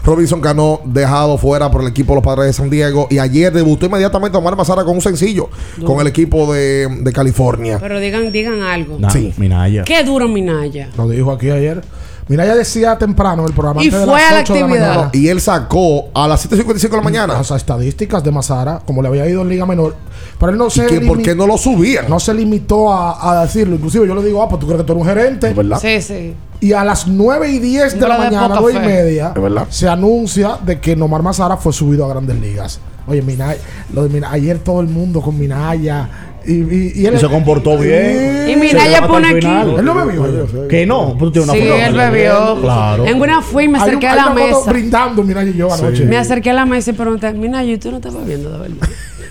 Robinson Cano dejado fuera por el equipo de los Padres de San Diego. Y ayer debutó inmediatamente Omar Mazara con un sencillo. Con el equipo de, de California. Pero digan, digan algo. Sí. Minaya. Qué duro Minaya. Lo dijo aquí ayer. Mira, ella decía temprano en el programa. Y antes de fue las a la 8 de actividad. mañana, Y él sacó a las 7.55 de la mañana. Las estadísticas de Mazara, como le había ido en Liga Menor. Pero él no ¿Y se que, por qué no lo subían? no se limitó a, a decirlo. Inclusive yo le digo, ah, pues tú crees que tú eres un gerente. ¿Verdad? Sí, sí. Y a las 9 y 10 de la mañana, poca 9 y media, se anuncia de que Nomar Mazara fue subido a grandes ligas. Oye, Minaya, lo de Minaya, ayer todo el mundo con Minaya. Y, y, y él Y se comportó bien. Y Minaya pone aquí. Él no bebió. Que no. Pues tú tienes una Sí, él bebió. Claro. En una fui y me Hay un- acerqué a hay la mesa. brindando Minaya y yo anoche. Me acerqué a la mesa y pregunté, Minaya, ¿y tú no estás bebiendo de verdad?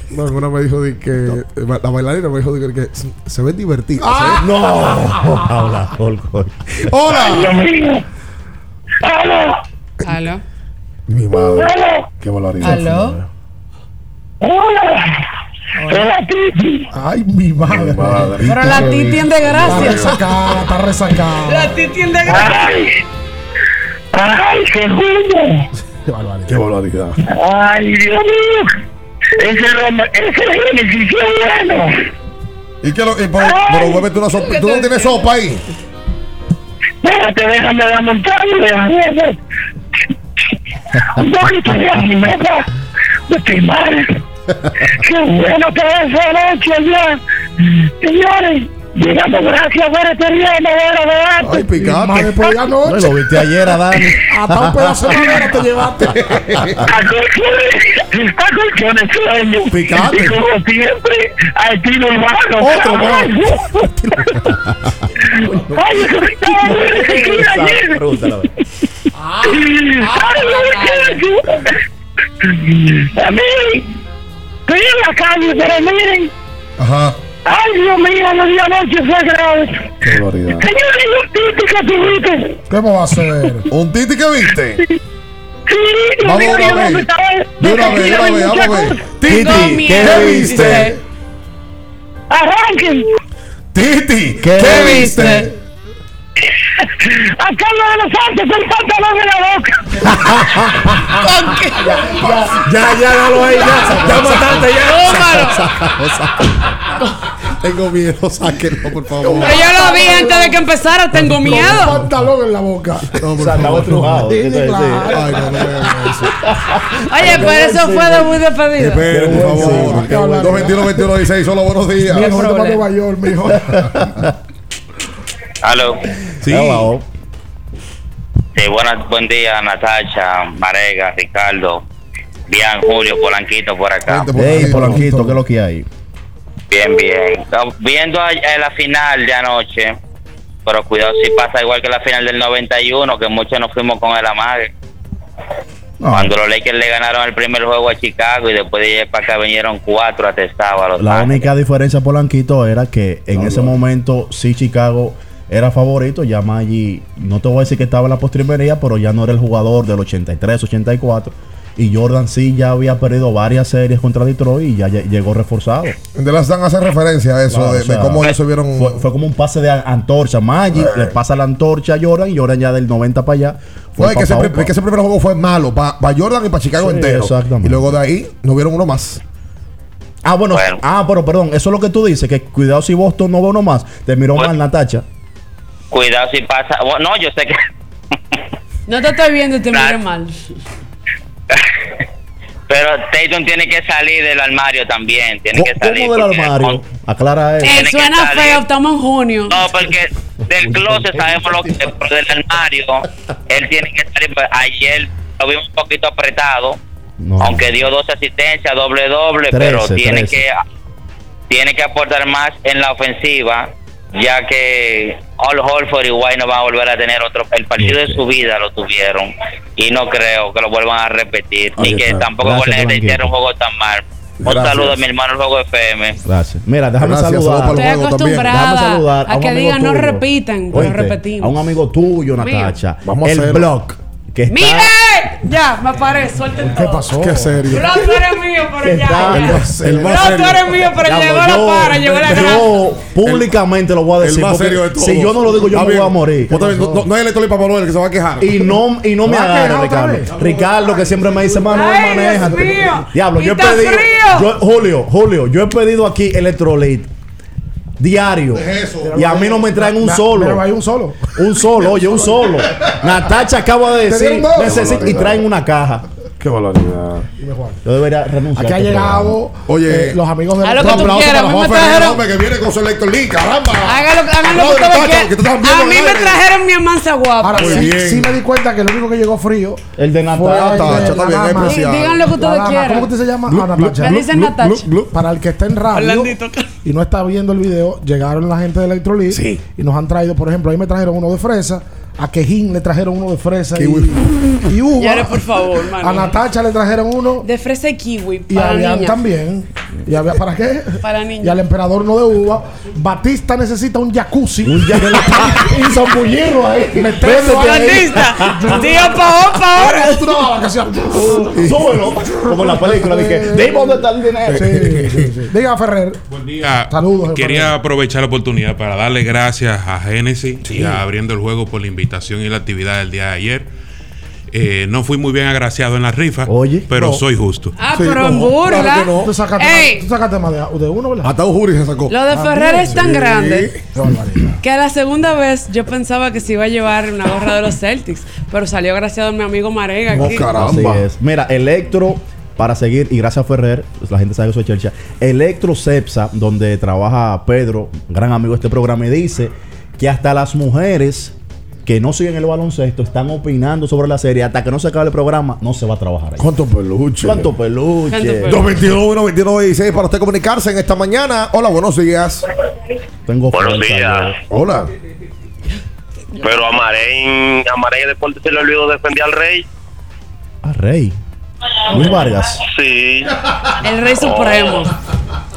No, una me dijo de que la bailarina me dijo de que, se, se ven divertidos. Ah. ¿eh? No. Habla, gol, gol. ¡Hola! ¡Aló! Mi madre. ¡Aló! Qué barbaridad. ¿Aló? ¡Hola! ¡Hola, Titi! Ay, mi madre. Madre. Pero la Titi en de Está gracia. resacada, está resacada. La Titi en de gracia. ¡Ay! Qué barbaridad. Qué barbaridad. ¡Ay, Dios mío! Ese Roma, ese beneficio bueno. ¿Y qué lo, y por- pero bébete una sopa. ¿Tú no tienes sopa ahí? Espérate, déjame dar montarlo, déjame. Un poquito de animeta. Estoy mal. Qué bueno que es esa noche ya. Señores, llegamos gracias a este día de madera de Ay, arte. picante. Madre, pues ya No, anoche. lo viste ayer a Dani. Hasta un pedazo de madera te llevaste. Acolchones, acolchones sueño. Picante. Y como siempre, a estilo urbano. Otro más. Ay, eso estaba bueno ayer. Pregúntale a ver. Ay. A mí, estoy en la calle, pero miren. Ajá. Ay, Dios mío, lo de anoche fue grave. Qué barbaridad. Señores, un tito que tuviste. ¿Cómo va a ser? ¿Un titi que viste? Sí, Dios Vamos una yo vez. me estaba... De una vez, de una vez, vamos a ver. Titi, ¿qué viste? Arranquen. Titi, ¿Qué ¿qué viste? A Carlos de los Santos el pantalón en la boca. Ya, ya, dalo ahí, ya. Ya mataste, Tengo miedo, sáquenlo, por favor. Pero yo lo vi antes de que empezara, tengo Con un miedo. pantalón en la boca. No, por O sea, estaba favor. estrujado. Sí, ¿qué te claro. decía? Ay, no, no me hagan eso. Oye, pero eso fue de muy despedido. Espere, por favor. Qué barbaridad. 221 21 16 Hola, buenos días. Mira, no te problema. a Nueva York, mijo. Aló. Sí. Hello. Sí, buenas, buen día, Natacha, Marega, Ricardo, Bian, Julio, Polanquito por acá. Vente por Ey, ahí, Polanquito. ¿qué es lo que hay? Bien, bien. Viendo a- a la final de anoche, pero cuidado si pasa igual que la final del 91, que muchos nos fuimos con el amague. No. Cuando los Lakers le ganaron el primer juego a Chicago y después de allá para acá vinieron cuatro atestados a los La Ángeles. única diferencia, Polanquito, era que en ese momento sí Chicago era favorito. Ya Maggi, no te voy a decir que estaba en la postrimería, pero ya no era el jugador del 83, 84. Y Jordan sí ya había perdido varias series contra Detroit y ya lle- llegó reforzado. De las dan hace referencia a eso, Claro, de, o sea, de cómo ellos se vieron. Fue, fue como un pase de an- antorcha. Maggi le pasa la antorcha a Jordan y Jordan ya del 90 para allá. No, es que, ese, pa' pri- pa' es que ese primer juego fue malo para Jordan y para Chicago Sí, entero. exactamente. Y luego de ahí no vieron uno más. Ah, bueno, Bueno. ah, pero perdón, eso es lo que tú dices, que cuidado si Boston no ve uno más. Te miró Bueno. mal Natacha. Cuidado si pasa. Bueno, no, yo sé que. No te estoy viendo y te mire mal. Pero Tatum tiene que salir del armario también. Tiene que ¿Cómo salir. del porque- armario? Aclara eso. Eh, suena salir. feo, estamos en junio. No, porque del closet sabemos lo que es, pero del armario, él tiene que estar. pues, Ayer lo vimos un poquito apretado, No. aunque dio dos asistencias, doble doble, pero tiene que tiene que aportar más en la ofensiva, ya que All Holford y White no van a volver a tener otro. El partido de su vida lo tuvieron y no creo que lo vuelvan a repetir, Ahí ni que está. tampoco Gracias, Golden State Blanquito. hiciera un juego tan mal. Un Gracias. saludo a mi hermano el juego FM. Gracias. Mira, déjame Gracias, saludar. Estoy. Déjame acostumbrada saludar a un que amigo digan no tuyo. repiten, pero Oíste, repetimos. A un amigo tuyo. Natacha. Vamos a el blog que está. ¡Mire! Ya, me paré, suelten todo. pasó? Qué serio. Bro, tú eres mío, pero ya. El ya. más, el más Bro, tú eres mío, pero llegó la yo- para, llegó la. Yo públicamente lo voy a decir. El más serio de todos. Si yo no lo digo, yo me voy a morir. No, no, no es el elector Papá Noel que se va a quejar. Y no, y no me ¿Va a agarre, quejar otra Ricardo. Ricardo, que siempre me dice, Manuel, Ay, maneja. Diablo, yo he pedido. Julio, Julio, yo he pedido aquí Electrolit diario. Y a mí no me traen un solo. Pero hay un solo. Un solo, oye, un solo. Natacha acaba de decir, necesito, y traen una caja. Qué barbaridad. Dime, Juan. Yo debería renunciar. Aquí ha llegado Oye, eh, los amigos de A lo que tú aplauso quieras, a mí me trajeron- que viene con su elector League, caramba. Hágalo, hagan lo que ustedes A mí me trajeron mi amansa guapa. Ahora sí, sí me di cuenta que el único que llegó frío El de Natacha. la está bien, es especial. Digan lo que La ustedes quieran. ¿Cómo que se llama? Natacha. Me dicen Natacha. Para el que está en radio Orlandito. y no está viendo el video, llegaron la gente de Electrolit Sí. y nos han traído, por ejemplo, ahí me trajeron uno de fresa, a Quejín le trajeron uno de fresa y, Kiwi. y uva. Ya, por favor, mano. A Natacha le trajeron uno De fresa y kiwi y para a Bian niña. también. Y había para qué? Para niña. Y al emperador no de uva. Batista necesita un jacuzzi. Un jacuzzi. un zambullirro ahí. Meterlo ahí. Orlandista. Tío, pa' ahora. Es una Súbelo. Como en la película de que, dime dónde está el dinero. Sí, sí, sí. Diga Ferrer. Buen día. Saludos, Quería aprovechar la oportunidad para darle gracias a Genesis y a Abriendo el Juego por la invitación y la actividad del día de ayer. Eh, no fui muy bien agraciado en la rifa, Oye. pero No. soy justo. Ah, Sí, pero en no, burla. claro no. Tú sacaste, Ey. más, tú sacaste más de, de uno, ¿verdad? Hasta un jury se sacó. Lo de Ferrer es tan Sí. grande que a la segunda vez yo pensaba que se iba a llevar una gorra de los Celtics, pero salió gracias a mi amigo Marega No, aquí. caramba. Así es. Mira, Electro, para seguir, y gracias a Ferrer, pues, la gente sabe que soy Chelcha. Electro Cepsa, donde trabaja Pedro, gran amigo de este programa, y dice que hasta las mujeres que no siguen el baloncesto están opinando sobre la serie. Hasta que no se acabe el programa, no se va a trabajar ahí. ¿Cuánto peluche? ¿Cuánto peluche? ¿Cuánto peluche? 221 122 16 para usted comunicarse en esta mañana. Hola, buenos días. Tengo Buenos días. Hola. Pero a Marén, a Marén Deportes se le olvidó defender al rey. Ah, Rey. Luis Vargas. Sí, El Rey Supremo.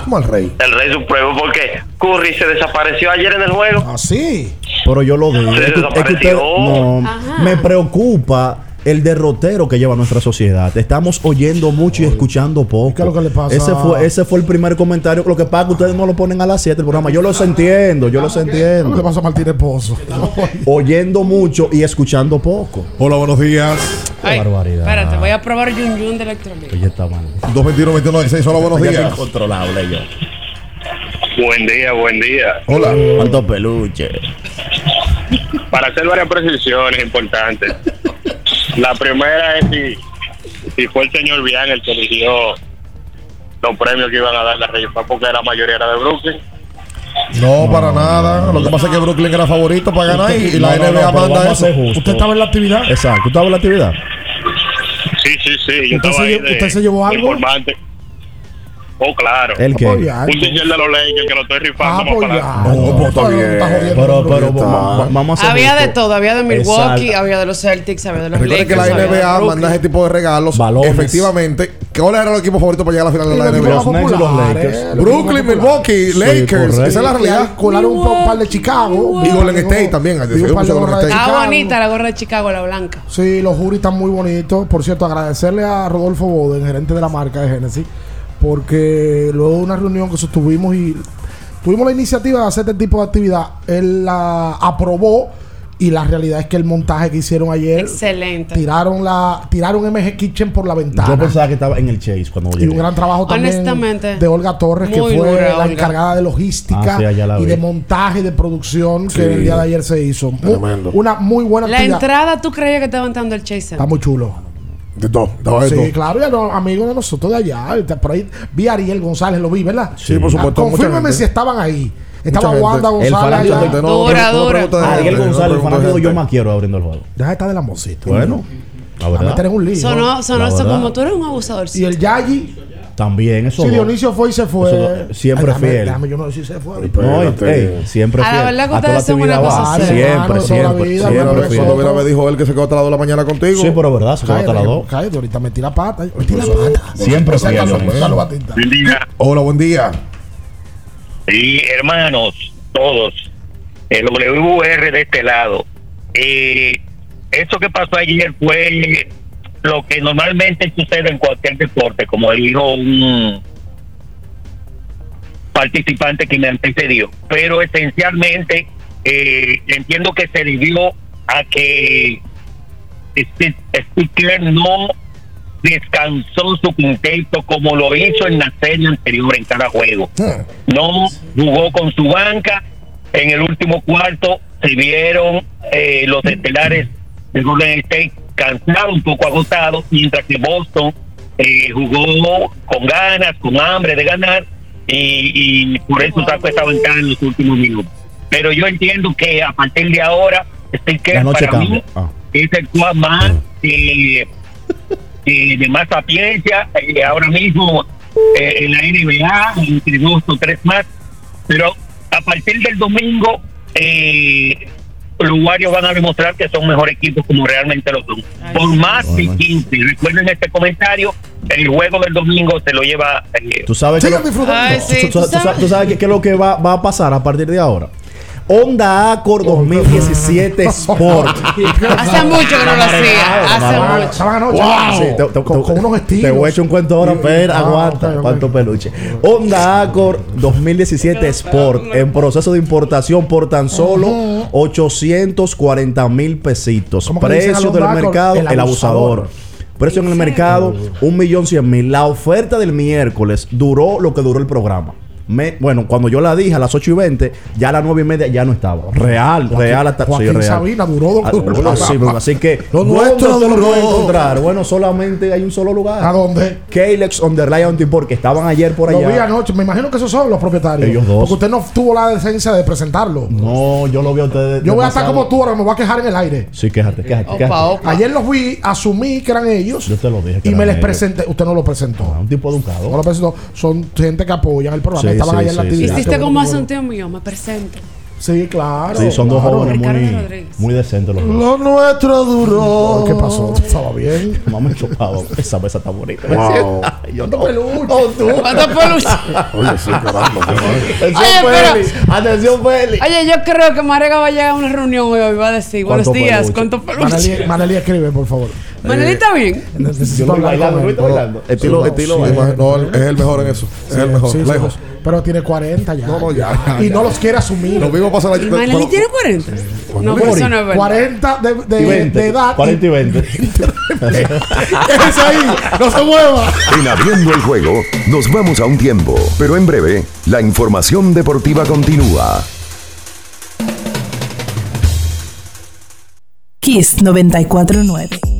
¿Cómo al rey? el rey supremo, porque Curry se desapareció ayer en el juego. Ah, sí. Pero yo lo digo. Se Es que, es que usted- no, Ajá. me preocupa el derrotero que lleva nuestra sociedad. Estamos oyendo mucho y escuchando poco. ¿Qué es lo que le pasa? Ese fue, ese fue el primer comentario. Lo que pasa es que ustedes no lo ponen a las 7 el programa. Yo los entiendo, yo los ¿Qué le entiendo. pasa a Martínez Pozo? Oyendo mucho y escuchando poco. Hola, buenos días. Qué Ay, barbaridad. Espérate, voy a probar Yun Yun de Electrolit. Oye, está mal. 221 21 16 Hola, buenos es días. incontrolable yo. Buen día, buen día. Hola. ¿Cuántos peluches? Para hacer varias precisiones importantes. La primera es si, si fue el señor Bian el que eligió los premios que iban a dar la rifa, porque la mayoría era de Brooklyn. No, para nada. Lo que pasa es que Brooklyn era favorito para ganar y, y la No, no, no, NBA manda eso. ¿Usted estaba en la actividad? Exacto. ¿Tú estabas en la actividad? Sí, sí, sí. Yo ¿Usted estaba se ahí lle- de- usted se llevó algo? Informante. Oh, claro. ¿El qué? Un t-shirt de los Lakers que lo estoy rifando Ah, más pues para. No, pues está bien. Está Pero, pero va- va- vamos a Había de todo, había de Milwaukee, Exacto. había de los Celtics, había de los Recuerden que la Lakers, NBA manda ese tipo de regalos. Balones. Efectivamente. ¿Cuáles eran los equipos favoritos para llegar a la final de la NBA? equipos Los Nets y los populares, Lakers. los Brooklyn, Milwaukee, Lakers. Esa es la realidad. colaron un pa- par de Chicago. Y Golden State también, Chicago. bonita la gorra de Chicago, la blanca. Sí, los juris están muy bonitos. Por cierto, agradecerle a Rodolfo Boden, gerente de la marca de Genesis, porque luego de una reunión que sostuvimos y tuvimos la iniciativa de hacer este tipo de actividad, él la aprobó y la realidad es que el montaje que hicieron ayer Excelente. tiraron la tiraron MG Kitchen por la ventana. Yo pensaba que estaba en el Chase cuando y llegué. un gran trabajo también Honestamente, de Olga Torres, que muy fue dura, la Olga. encargada de logística Ah, sí, allá la y vi. de montaje y de producción Sí. que el día de ayer se hizo. Mu- Tremendo. Una muy buena La actividad. entrada, ¿tú creías que estaba entrando el Chase? Está muy chulo. De todo. De Sí, todo. claro, ya no, amigos de nosotros de allá. Está Por ahí vi a Ariel González, lo vi, ¿verdad? Sí, por supuesto, Ah, confírmeme si estaban ahí. Estaba Mucha Wanda gente. El González. fanático de- Dura, dura. Ariel González, el fanático Yo más quiero abriendo el juego. Deja de estar de la mosita. Bueno, la A meter en un lío. Sonó, sonó eso como tú eres un abusador. Y el Yayi. También, eso. Si. Dionisio fue y se fue. Eso- siempre Ay, fiel. Déjame yo no decir se fue. No, siempre A la fiel. verdad que ustedes son una cosa. Siempre, siempre, vida, siempre hermano, fiel. Cuando mira me dijo él que se quedó hasta las 2 de la mañana contigo. Sí, pero verdad, se quedó hasta las dos. Cállate, ahorita metí la pata. Metí la pata. Siempre fiel. Buen día. Hola, buen día. Sí, hermanos, todos. El WR de este lado. Eh, eso que pasó ayer fue lo que normalmente sucede en cualquier deporte, como dijo un participante que me antecedió. Pero esencialmente eh, entiendo que se debió a que este Stickler no descansó su quinteto como lo hizo en la serie anterior en cada juego. No jugó con su banca. En el último cuarto se vieron eh, los estelares de Golden State cansados, un poco agotados, mientras que Boston eh, jugó con ganas, con hambre de ganar y, y por eso sacó esa ventaja en los últimos minutos. Pero yo entiendo que a partir de ahora, La noche para mí cambia. Ah. es el jugador más eh, eh, de más sapiencia ahora mismo en la NBA entre dos o tres más pero a partir del domingo eh, los Warriors van a demostrar que son mejor equipos como realmente lo son. Por más de 15 recuerden este comentario el juego del domingo se lo lleva eh, Tú sabes que Sigan lo- disfrutando. Ay, sí, tú, tú tú sabes- qué es lo que va, va a pasar a partir de ahora. Honda Accord 2017 Sport. Hace mucho que no lo hacía. Hace mucho. Estaban anoche. Wow. Sí, te- te- con, te- con unos estilos. Te voy a echar un cuento ahora, pero ah, aguanta. Cuánto peluche. Honda Accord 2017 Sport en proceso de importación por tan solo 840 mil pesitos. ¿Cómo que le dicen al Precio del mercado, El el, abusador. abusador. Precio en el mercado, un millón cien mil. La oferta del miércoles duró lo que duró el programa. Me- bueno, cuando yo la dije a las 8 y 20, ya a las 9 y media ya no estaba. Real, real hasta sí, Joaquín real. Sabina duró Ah, duró- duró- así, que Lo ¿dónde nuestro te lo encontrar? Bueno, solamente hay un solo lugar. ¿A dónde? Kalex on the Lion Team, porque estaban ayer por Lo vi allá. anoche. Me imagino que esos son los propietarios. Ellos dos. Porque usted no tuvo la decencia de presentarlo. No, yo lo vi a ustedes. Yo voy a estar como tú ahora, me voy a quejar en el aire. Sí, quéjate, quéjate. Opa, quéjate. opa. Ayer los vi, asumí que eran ellos. Yo te lo dije. que Y me les ellos. presenté. Usted no lo presentó. Ah, Un tipo No educado. lo presentó. Son gente que apoyan el programa. Sí, Estaban sí, ayer en la actividad. Hiciste bueno, como hace un tío mío, me presento. Sí, claro. Sí, son dos claro. jóvenes muy, muy decentes los dos. Lo nuestro duró. ¿Qué pasó? ¿Estaba bien? Mamá chocado. Esa mesa está bonita. Wow. Ay, yo no. ¿Cuántos peluches? Oye, sí, caramba. Atención, Oye, pero- Feli. Atención, Feli. Oye, yo creo que Marega va a llegar a una reunión hoy va a decir, buenos ¿Cuánto días, peluche? ¿cuántos peluches? Manelí, escribe, por favor. Manelí está bien. Yo Necesito bailando, con ¿lo él. viste bailando? Estilo, estilo no, es el mejor en eso. Es el mejor, lejos. Pero tiene 40 ya. No, no, ya, Y ya. no los quiere asumir. Lo mismo pasa la Manelí tiene 40. No, pero eso no es verdad. 40 de, de, Y 20. de edad. 40 y 20. Quédese ahí, no se mueva. En abriendo el juego, nos vamos a un tiempo, pero en breve, la información deportiva continúa. Kiss 949.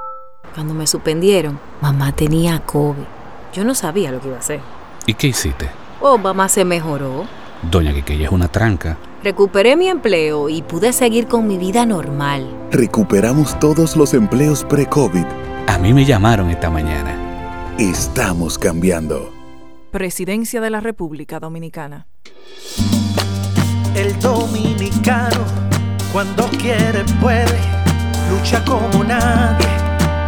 Cuando me suspendieron, mamá tenía COVID. Yo no sabía lo que iba a hacer. ¿Y qué hiciste? Oh, mamá se mejoró. Doña Quiqueya es una tranca. Recuperé mi empleo y pude seguir con mi vida normal. Recuperamos todos los empleos pre-COVID. A mí me llamaron esta mañana. Estamos cambiando. Presidencia de la República Dominicana. El dominicano, cuando quiere, puede, lucha como nadie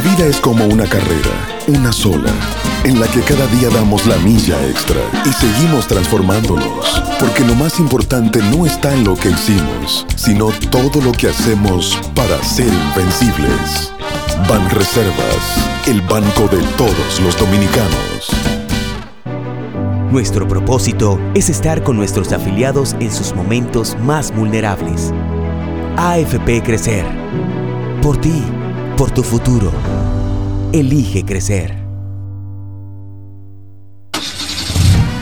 vida es como una carrera, una sola, en la que cada día damos la milla extra y seguimos transformándonos, porque lo más importante no está en lo que hicimos, sino todo lo que hacemos para ser invencibles. Ban Reservas, el banco de todos los dominicanos. Nuestro propósito es estar con nuestros afiliados en sus momentos más vulnerables. AFP Crecer. Por ti, por tu futuro. Elige crecer.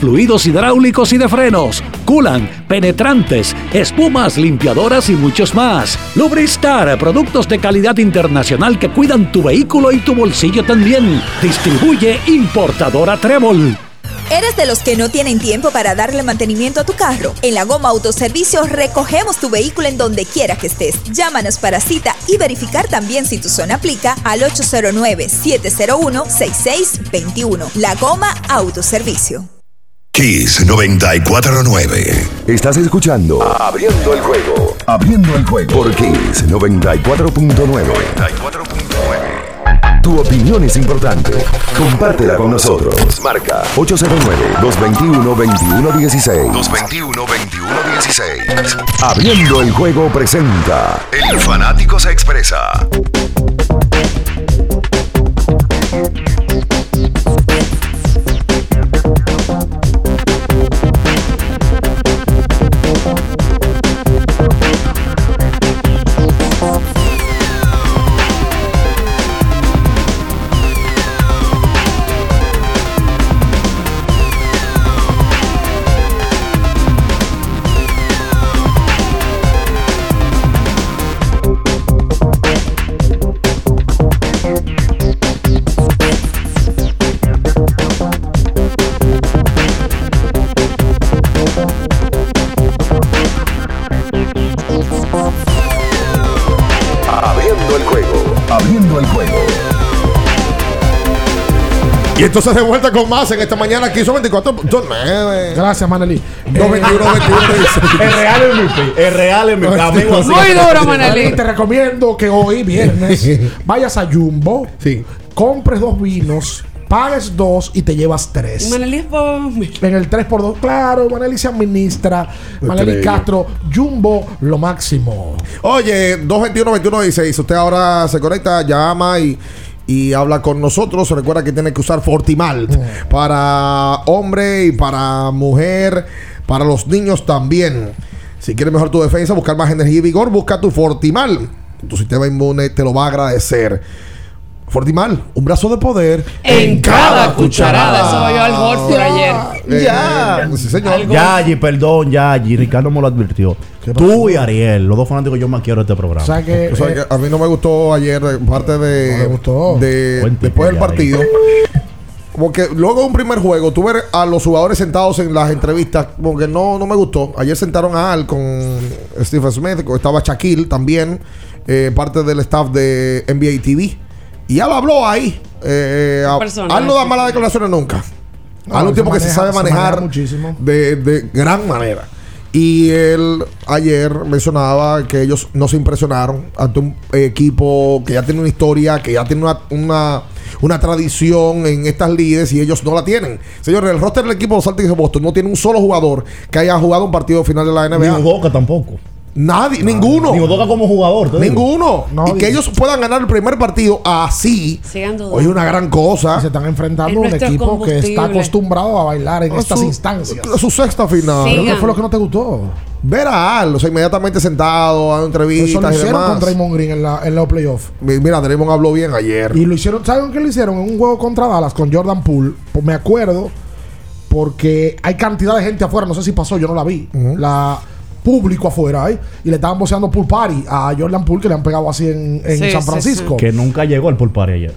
fluidos hidráulicos y de frenos, culan, penetrantes, espumas, limpiadoras y muchos más. Lubristar, productos de calidad internacional que cuidan tu vehículo y tu bolsillo también. Distribuye importadora Trébol. ¿Eres de los que no tienen tiempo para darle mantenimiento a tu carro? En la Goma Autoservicio recogemos tu vehículo en donde quiera que estés. Llámanos para cita y verificar también si tu zona aplica al 809-701-6621. La Goma Autoservicio. Kiss 949. Estás escuchando Abriendo el juego. Abriendo el juego por Kiss 94.9. Tu opinión es importante. Compártela con nosotros. Marca 809-221-2116. 221-2116. Abriendo el juego presenta. El fanático se expresa. Y entonces de vuelta con más en esta mañana aquí son 24.9. Gracias, Maneli. 221, 21, El real MVP. El real MVP. Amigo, así. Muy duro, Maneli. Te recomiendo que hoy, viernes, vayas a Jumbo, compres dos vinos, pagues dos y te llevas tres. Maneli es por- En el 3x2, claro, Maneli se administra. Maneli. Castro, Jumbo, lo máximo. Oye, 221 2116 Usted ahora se conecta, llama y, y habla con nosotros. Recuerda que tiene que usar Fortimal para hombre y para mujer, para los niños también. Si quieres mejorar tu defensa, buscar más energía y vigor, busca tu Fortimal. Tu sistema inmune te lo va a agradecer. Fortimal, un brazo de poder En cada cucharada. Eso oyó al Horford ayer. Ya. eh, sí, señor. Yayi, perdón, Yayi. Ricardo me lo advirtió. Tú y Ariel, los dos fanáticos yo más quiero este programa. O sea que, O sea, eh, que a mí no me gustó ayer parte de, No me gustó. de- después del partido. Como que luego de un primer juego, tuve a los jugadores sentados en las entrevistas, como que no, no me gustó. Ayer sentaron a Al con Stephen Smith, estaba Shaquille también, eh, parte del staff de NBA TV. Y Al habló ahí. Eh. Al no da malas declaraciones nunca. No, Al un tipo que se maneja- sabe se maneja manejar muchísimo. de, de gran manera. Y él ayer mencionaba que ellos no se impresionaron ante un equipo que ya tiene una historia, que ya tiene una, una, una tradición en estas líderes y ellos no la tienen. Señores, el roster del equipo de los Celtics de Boston no tiene un solo jugador que haya jugado un partido final de la Ni NBA. Udoka tampoco. Nadie, ninguno. Ni Udoka como jugador. digo. Ninguno. No, y que digo- ellos puedan ganar el primer partido así. Hoy es una gran cosa. se están enfrentando a un equipo que está acostumbrado a bailar en A estas su- instancias. a su sexta final. Sí. ¿Pero qué fue lo que no te gustó? Ver a Al, o sea, inmediatamente sentado, dando Eso lo entrevistas y hicieron demás. con Draymond Green en, la, en los playoffs. Mi- Mira, Draymond habló bien ayer. Y lo hicieron, ¿saben qué lo hicieron? En un juego contra Dallas con Jordan Poole. Pues me acuerdo porque hay cantidad de gente afuera, no sé si pasó, yo no la vi. La público afuera ahí y le estaban boceando pool party a Jordan Poole que le han pegado así en, en Sí, San sí, Francisco. Que nunca llegó el pulpari ayer.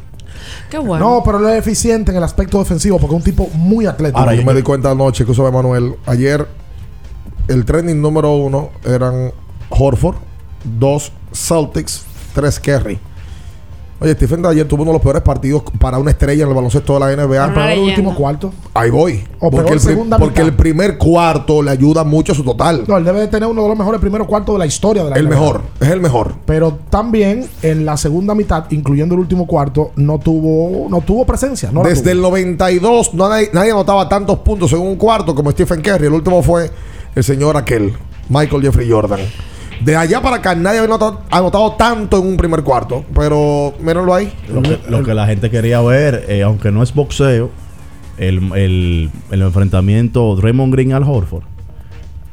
Qué bueno. No, pero él es eficiente en el aspecto defensivo porque es un tipo muy atlético. Ahora, yo me di cuenta anoche que usó Manuel. Ayer, el trending número uno eran Horford, dos Celtics, tres Kerry. Oye, Stephen ayer tuvo uno de los peores partidos para una estrella en el baloncesto de la NBA. Pero el último cuarto. Ahí voy. O Porque, el, pri- segunda porque mitad. el primer cuarto le ayuda mucho a su total. No, él debe de tener uno de los mejores primeros cuartos de la historia de la El NBA. mejor, es el mejor. Pero también en la segunda mitad, incluyendo el último cuarto, no tuvo, no tuvo presencia. No Desde tuvo. el 92 no nadie, nadie anotaba tantos puntos en un cuarto como Stephen Curry. El último fue el señor aquel, Michael Jeffrey Jordan. De allá para acá nadie había anotado, anotado tanto en un primer cuarto. Pero mírenlo ahí. Lo que, lo que la gente quería ver, eh, aunque no es boxeo, el, el, el enfrentamiento Draymond Green al Horford.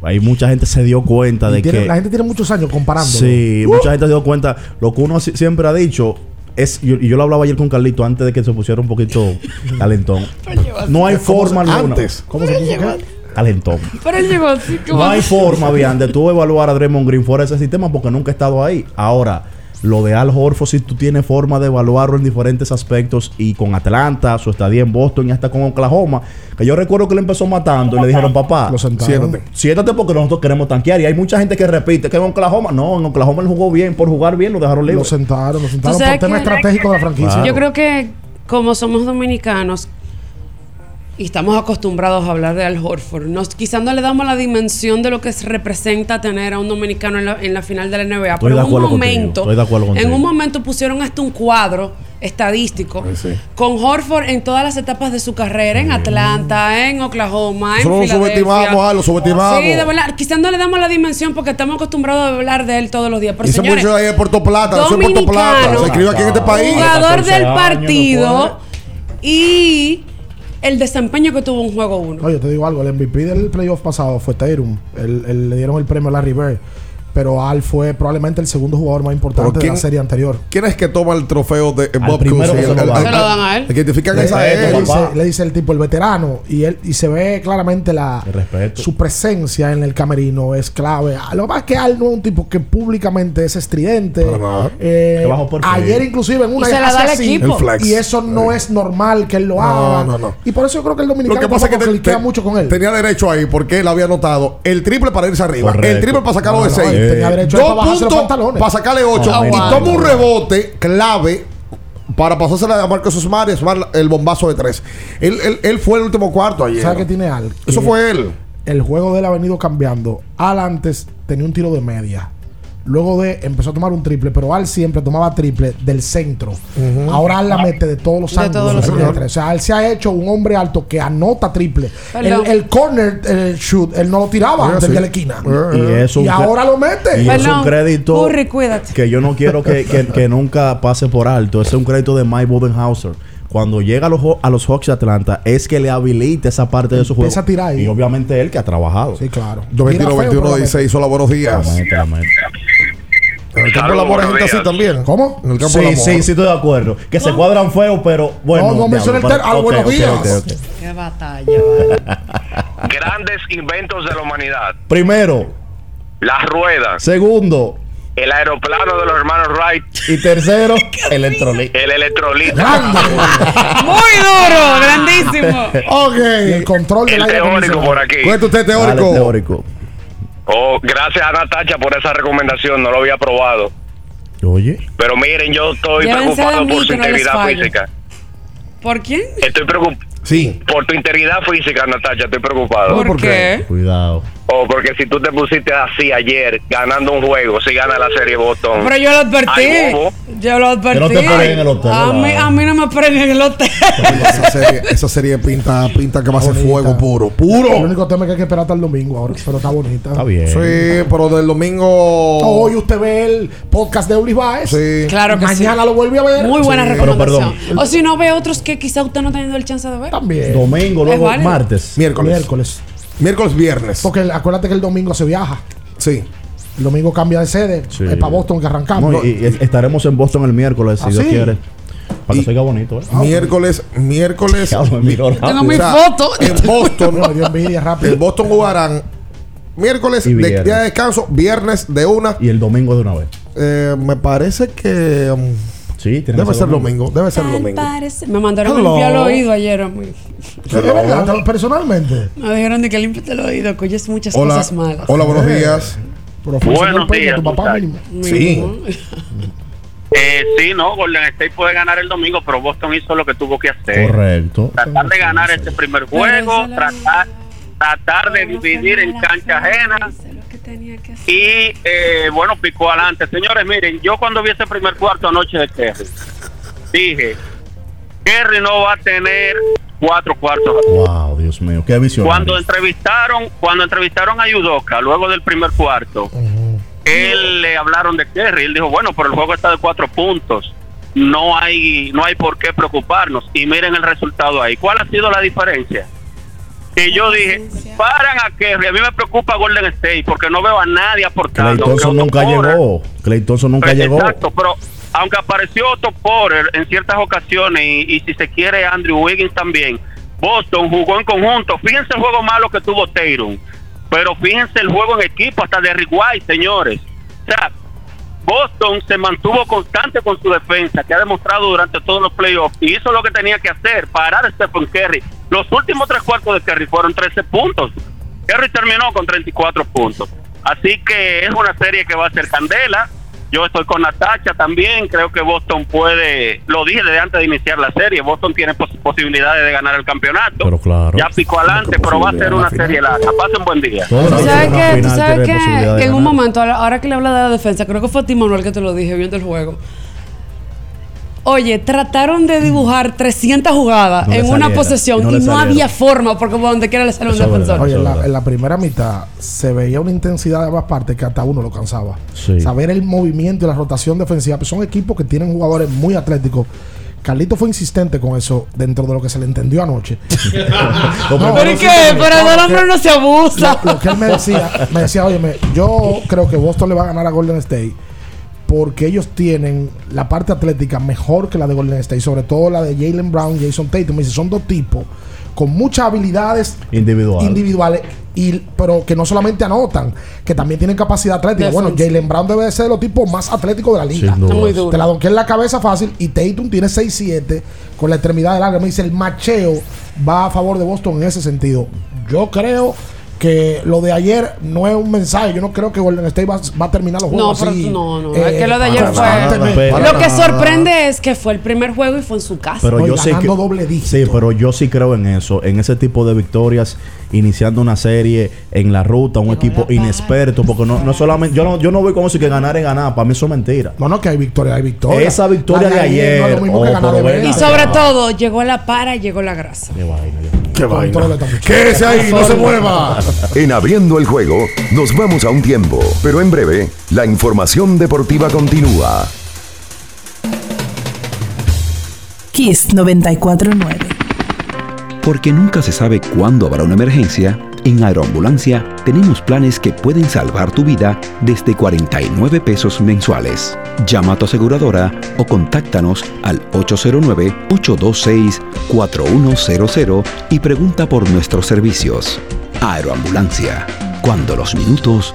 Ahí mucha gente se dio cuenta Y de tiene- que. la gente tiene muchos años comparando. Sí, mucha gente se dio cuenta. Lo que uno si- siempre ha dicho es, yo- y yo lo hablaba ayer con Carlito antes de que se pusiera un poquito calentón. No hay forma alguna. Antes. ¿Cómo se puso? Calentón. Pero él llegó así como. No hay forma, bien, de tú evaluar a Draymond Green fuera de ese sistema porque nunca he estado ahí. Ahora, lo de Al Horford, si tú tienes forma de evaluarlo en diferentes aspectos y con Atlanta, su estadía en Boston y hasta con Oklahoma, que yo recuerdo que le empezó matando y le dijeron, papá, Lo sentaron. siéntate, siéntate porque nosotros queremos tanquear. Y hay mucha gente que repite que en Oklahoma, no, en Oklahoma él jugó bien, por jugar bien lo dejaron libre. Lo sentaron, lo sentaron por tema estratégico de la franquicia. Claro. Yo creo que como somos dominicanos y estamos acostumbrados a hablar de Al Horford, nos, quizás no le damos la dimensión de lo que se representa tener a un dominicano en la, en la final de la NBA. Estoy pero de en un contigo, momento, estoy de acuerdo en un momento pusieron hasta un cuadro estadístico con Horford en todas las etapas de su carrera, en Atlanta, en Oklahoma, en Nosotros lo subestimamos, ah, lo subestimamos. Sí, de verdad, quizás no le damos la dimensión porque estamos acostumbrados a hablar de él todos los días. Pero Ese señores, ahí de Puerto Plata, en Puerto Plata. Se escribe aquí en este país. jugador 14 del partido no y el desempeño que tuvo en juego 1. Oye, te digo algo, el MVP del playoff pasado fue Tatum. Le dieron el premio a Larry Bird. Pero Al fue probablemente el segundo jugador más importante de la ¿quién- serie anterior. ¿Quién es que toma el trofeo de Bob primero Cousy? que se lo El- dan. el- Se lo dan a él. El que identifican Le- esa él. dice, le dice el tipo, el veterano, y él y se ve claramente la El respeto. su presencia en el camerino es clave. Ah, Lo es que Al no es un tipo que públicamente es estridente. Eh, ayer inclusive en una Y se la da al así, equipo. El flex. y eso no es normal que él lo No, haga. no, no. Y por eso yo creo que el Lo dominicano que pasa es que te- mucho con él. tenía derecho ahí porque él había anotado el triple para irse arriba, Correcto. el triple para sacarlo de No, no, 6, él tenía derecho ahí para dos los puntos pantalones. para sacarle 8 Ah, y toma un rebote clave para pasársela a Marcos Smart y Smart el bombazo de 3. Él, él, él fue el último cuarto ayer. ¿Sabes qué tiene Al? Eso fue él. El juego de él ha venido cambiando. Al antes tenía un tiro de media. Luego de empezó a tomar un triple, pero Al siempre tomaba triple del centro. Ahora Al la mete de todos los De ángulos. todos los. O sea, él se ha hecho un hombre alto que anota triple. El, corner el shoot, él no lo tiraba Ah, desde sí. la esquina. Y eso Y ahora lo mete. Y es un crédito Curry, que yo no quiero que, que- que nunca pase por alto. Ese es un crédito de Mike Bodenhauser. Cuando llega a los, a los Hawks de Atlanta, es que le habilita esa parte de su juego. A tirar ahí. Y obviamente él que ha trabajado. Sí, claro. 21 Mira, feo, 21 pero la 16 Hola, buenos días. La mete, la mete. En el campo de la hay gente así también. ¿Cómo? En el campo Sí, sí, sí, estoy de acuerdo. Que se cuadran feo, pero bueno. No, no diablo, menciona el ter- ah, buenos días. Qué batalla, vale. Grandes inventos de la humanidad. Primero, Las ruedas, segundo el aeroplano de los hermanos Wright, y tercero, electrolito. el electrolito, Muy duro, grandísimo. Ok. Y el control del el aire teórico por aquí. Cuenta usted Dale, teórico. Oh, gracias a Natacha por esa recomendación, no lo había probado. Oye, Pero miren, yo estoy preocupado por su no integridad física. ¿Por quién? Estoy preocupado Sí. por tu integridad física, Natacha, estoy preocupado. ¿Por, qué? cuidado. Oh, porque si tú te pusiste así ayer, ganando un juego, si gana la serie Boston. Pero yo lo advertí. Ay. Yo lo advertí. Que no te en el hotel, A mí, a mí no me esperen en el hotel. Esa serie, esa serie pinta, pinta que va a ser fuego puro. El Puro. único tema es que hay que esperar hasta el domingo ahora, pero está bonita. Está bien. Sí, pero del domingo. Hoy usted ve el podcast de Ulis Baez. Sí. Claro que Mañana sí. lo vuelve a ver. Muy buena Sí. recomendación. perdón. O si no, ve otros que quizá usted no ha tenido el chance de ver. También. Domingo, luego martes. Miércoles. Miércoles. Miércoles, viernes. Porque el- acuérdate que el domingo se viaja. Sí. El domingo cambia de sede. Sí. Es para Boston que arrancamos. No, y, y estaremos en Boston el miércoles, si ¿Ah, Dios sí? quiere. Para que se oiga bonito, ¿eh? Miércoles, miércoles. Ya miró rápido. Tengo mi foto. En Boston. No, dio envidia rápido. en Boston jugarán miércoles Y de viernes. día de descanso, viernes de una. Y el domingo de una vez. Eh, me parece que um, Sí, debe ser domingo. Debe ser domingo. Parece- Me mandaron Hello. limpiar el oído ayer. Personalmente. Me dijeron de que limpiate el oído, que oyes muchas Hola, cosas malas. hola, buenos días. Buenos Peña, días, tu papá. Sí. Eh, sí, no, Golden State puede ganar el domingo, pero Boston hizo lo que tuvo que hacer. Correcto. Tratar de ganar este primer juego, tratar, tratar de dividir en cancha ajena. Y eh, bueno, picó adelante. Señores, miren, yo cuando vi ese primer cuarto anoche de Kerry, dije, Kerry no va a tener cuatro cuartos. Wow, Dios mío, qué visión. Cuando entrevistaron, cuando entrevistaron a Yudoka luego del primer cuarto, él le hablaron de Kerry. Él dijo, bueno, pero el juego está de cuatro puntos. No hay, no hay por qué preocuparnos. Y miren el resultado ahí. ¿Cuál ha sido la diferencia? Que yo dije, paran a Kerry. A mí me preocupa Golden State porque no veo a nadie Clay aportando. Thompson Otto nunca Porter- llegó. Clay Thompson nunca Pues, llegó. Exacto, pero aunque apareció Otto Porter en ciertas ocasiones y, y si se quiere Andrew Wiggins también, Boston jugó en conjunto. Fíjense el juego malo que tuvo Tatum, pero fíjense el juego en equipo hasta de Rick White, señores. O sea, Boston se mantuvo constante con su defensa, que ha demostrado durante todos los playoffs, y hizo lo que tenía que hacer, parar a Stephen Curry. Los últimos tres cuartos de Curry fueron 13 puntos. Curry terminó con 34 puntos. Así que es una serie que va a ser candela. Yo estoy con Natacha también. Creo que Boston puede, lo dije desde antes de iniciar la serie, Boston tiene pos- posibilidades de ganar el campeonato. Pero claro. Ya picó adelante, pero va a ser una serie larga. Pasen buen día. Tú sabes que, tú sabes que en un momento, ahora- ahora que le habla de la defensa, creo que fue a ti, Manuel, que te lo dije viendo el juego. Oye, trataron de dibujar 300 jugadas No en una posesión no y no había forma, porque por donde quiera le sale un defensor. Oye, en la, en la primera mitad se veía una intensidad de ambas partes que hasta uno lo cansaba. Sí. Saber el movimiento y la rotación defensiva. Pues son equipos que tienen jugadores muy atléticos. Carlito fue insistente con eso dentro de lo que se le entendió anoche. No, ¿Pero no, qué? Pero lo hombre no se abusa. Lo, lo que él me decía, me decía, oye, yo creo que Boston le va a ganar a Golden State porque ellos tienen la parte atlética mejor que la de Golden State, sobre todo la de Jalen Brown y Jason Tatum. Me dice, son dos tipos con muchas habilidades Individual. individuales, y, pero que no solamente anotan, que también tienen capacidad atlética. Bueno. Jalen Brown debe de ser de los tipos más atléticos de la liga. Te la donqué en la cabeza fácil y Tatum tiene 6-7 con la extremidad de larga. Me dice, el macheo va a favor de Boston en ese sentido. Yo creo que lo de ayer no es un mensaje. Yo no creo que Golden State va, va a terminar los No, juegos pero así. no, no. eh, es que lo de ayer fue. Lo que nada. sorprende es que fue el primer juego y fue en su casa. Pero yo sí que, doble dígito. sí, pero yo sí creo en eso, en ese tipo de victorias, iniciando una serie en la ruta, un equipo inexperto, porque no, no solamente, yo no, yo no voy como si que ganar es ganar, para mí eso es mentira. No, no, que hay victoria, hay victoria. Esa victoria de ayer, no es lo mismo que oh, ganar de pero verdad. y sobre todo, llegó la para y llegó la grasa. Qué vaina, Qué vaina. Quédese ahí, no se mueva. En abriendo el juego, nos vamos a un tiempo, pero en breve, la información deportiva continúa. Kiss 949. Porque nunca se sabe cuándo habrá una emergencia, en Aeroambulancia tenemos planes que pueden salvar tu vida desde 49 pesos mensuales. Llama a tu aseguradora o contáctanos al 809-826-4100 y pregunta por nuestros servicios. Aeroambulancia, cuando los minutos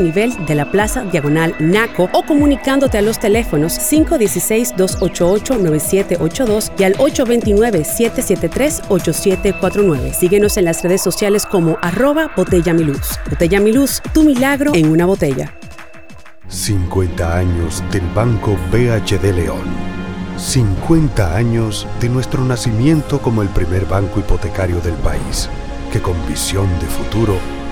nivel de la Plaza Diagonal Naco o comunicándote a los teléfonos 516-288-9782 y al 829-773-8749. Síguenos en las redes sociales como arroba Botella Mi Luz. Botella Mi Luz, tu milagro en una botella. 50 años del Banco BHD León. 50 años de nuestro nacimiento como el primer banco hipotecario del país, que con visión de futuro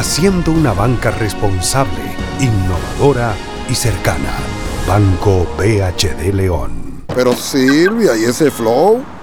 haciendo una banca responsable, innovadora y cercana. Banco BHD León. Pero Silvia, ¿y ese flow?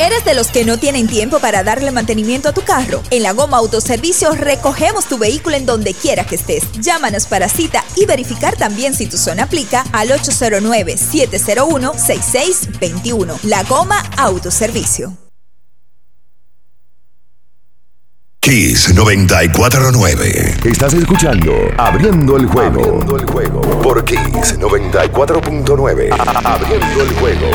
¿Eres de los que no tienen tiempo para darle mantenimiento a tu carro? En la Goma Autoservicio recogemos tu vehículo en donde quiera que estés. Llámanos para cita y verificar también si tu zona aplica al 809-701-6621. La Goma Autoservicio. Kiss 949. Estás escuchando Abriendo el juego. Abriendo el juego. Por Kiss 94.9. Abriendo el juego.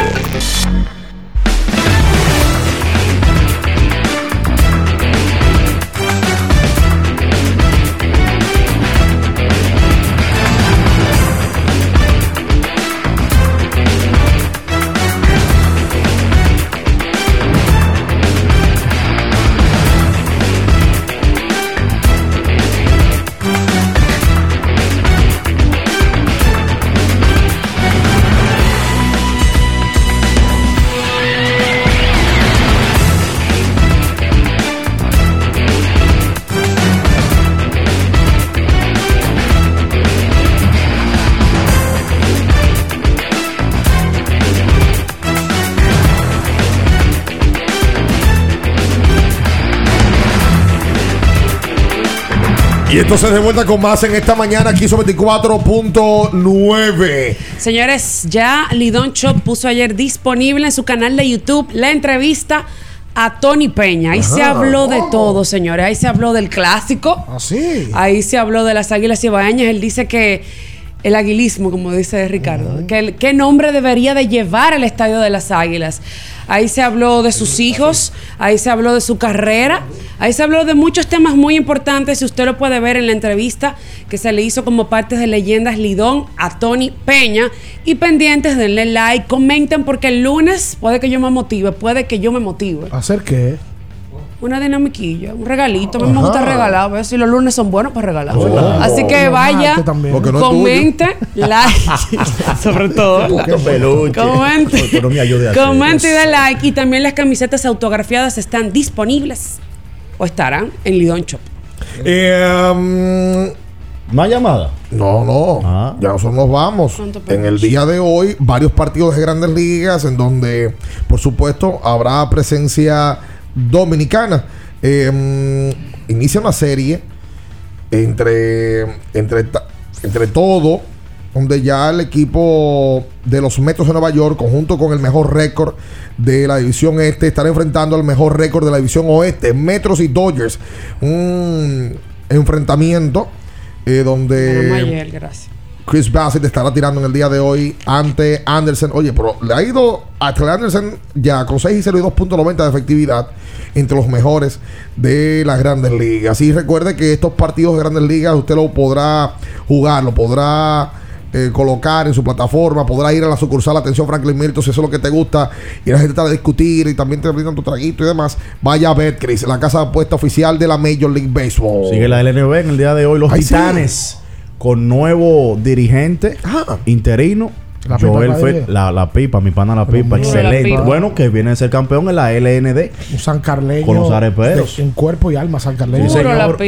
Y entonces de vuelta con más en esta mañana aquí sobre 24.9. Señores, ya Lidón Shop puso ayer disponible en su canal de YouTube la entrevista a Tony Peña. Ahí se habló de Oh. todo, señores. Ahí se habló del clásico. Así. Ahí se habló de las águilas cibaeñas. Él dice que el aguilismo, como dice Ricardo, el- qué nombre debería de llevar el estadio de las águilas. Ahí se habló de sus hijos, ahí se habló de su carrera, ahí se habló de muchos temas muy importantes. Y usted lo puede ver en la entrevista que se le hizo como parte de Leyendas Lidón a Tony Peña. Y pendientes, denle like, comenten, porque el lunes puede que yo me motive, puede que yo me motive. ¿Hacer qué? Una dinamiquilla, un regalito. A mí me gusta regalar. A ver si los lunes son buenos para regalar. Oh. Así que vaya, no comente, like, sobre todo. Comente. Comente y de like. Y también las camisetas autografiadas están disponibles o estarán en Lidón Shop. Eh, ¿Más llamada? No, no. Ya nosotros nos vamos. ¿Cuánto En el día de hoy, varios partidos de grandes ligas en donde, por supuesto, habrá presencia dominicana. Eh, inicia una serie entre, entre, entre todo, donde ya el equipo de los Metros de Nueva York, conjunto con el mejor récord de la división este, estará enfrentando al mejor récord de la división oeste, Metros y Dodgers. Un enfrentamiento eh, donde... Ganamos ayer, gracias. Chris Bassett estará tirando en el día de hoy ante Anderson. Oye, pero le ha ido a Anderson ya con 6 y 0 y 2.90 de efectividad entre los mejores de las grandes ligas. Y recuerde que estos partidos de grandes ligas usted lo podrá jugar, lo podrá eh, colocar en su plataforma, podrá ir a la sucursal Atención Franklin Milton si eso es lo que te gusta y la gente está a discutir y también te brindan tu traguito y demás. Vaya a Betcris, la casa de apuesta oficial de la Major League Baseball. Sigue la LNB en el día de hoy, los Titanes con nuevo dirigente interino la Joel pipa la, la, pipa, mi pana la pipa, excelente. Bueno, que viene a ser campeón en la LND. Un San Carleño. Con los areperos. En cuerpo y alma, San Carleño.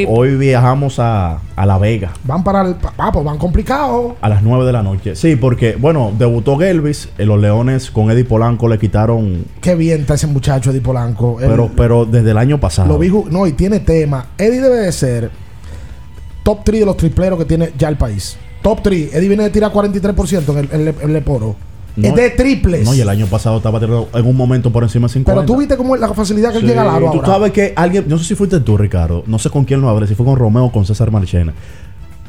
hoy viajamos a, a, La Vega. Van para el. Ah, pues van complicados. A las 9 de la noche. Sí, porque, bueno, debutó Gelvis. En los Leones con Eddie Polanco le quitaron. Qué bien está ese muchacho, Eddie Polanco. Pero, pero desde el año pasado. Lo vi. No, y tiene tema. Eddie debe de ser top 3 de los tripleros que tiene ya el país. Top 3. Eddie viene de tirar 43% en el, Leporo. es de triples. No, y el año pasado estaba en un momento por encima de 50. Pero tú viste cómo es la facilidad que él llega al aro Tú sabes que alguien, no sé si fuiste tú, Ricardo, no sé con quién lo hablé, si fue con Romeo o con César Marchena.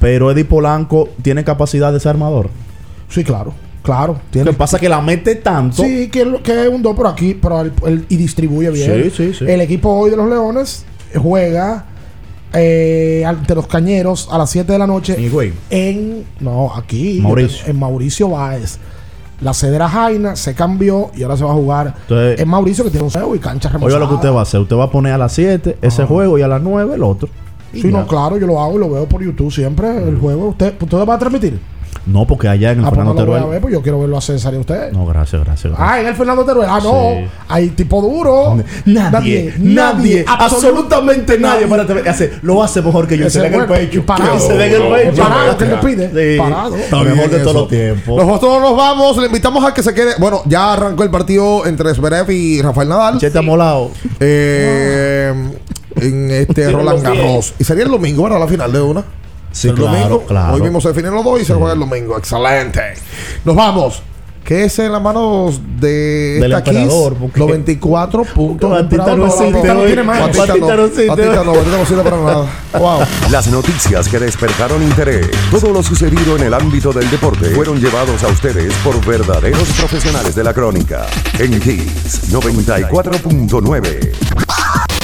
Pero Eddie Polanco tiene capacidad de ser armador. Sí, claro. Claro. Tiene, Lo que pasa es que la mete tanto. Sí, que, que es un dos por aquí, pero y distribuye bien. Sí, sí, sí. El equipo hoy de los Leones juega eh, ante los cañeros a las 7 de la noche. En, no, aquí. Mauricio. En Mauricio Báez. La sede era Jaina, se cambió y ahora se va a jugar en Mauricio que tiene un juego y cancha remozada. Oiga lo que usted va a hacer. Usted va a poner a las 7 ese juego y a las 9 el otro. Sí, no, claro, yo lo hago y lo veo por YouTube siempre. El mm. juego. ¿Usted, ¿Usted va a transmitir? No, porque allá en el ah, pues Fernando Teruel. Ver, pues yo quiero verlo a César y a usted. No, gracias, gracias, Ah, en el Fernando Teruel. Ah, no. Hay tipo duro. Nadie, nadie, absolutamente nadie. Para hace, lo hace mejor que yo. se den el pecho. Parado. Se den el pecho. Parado, ¿qué le pide? Parado. Lo mejor de todos los tiempos. Nosotros nos vamos. Le invitamos a que se quede. Bueno, ya arrancó el partido entre Zverev y Rafael Nadal. Chete molado. Eh, en este Roland Garros. Y sería el domingo, ¿verdad? La final de una. Sí, claro, claro. Hoy mismo se definen los dos y se juega el domingo. Excelente. Nos vamos. ¿Qué es en las manos de Del esta emperador, Los 24 puntos. Batista no existe. no tiene más. Batista no existe. Batista no, Batista no sirve para nada. Wow. Las noticias que despertaron interés. Todo lo sucedido en el ámbito del deporte fueron llevados a ustedes por verdaderos profesionales de la crónica. En Hits 94.9.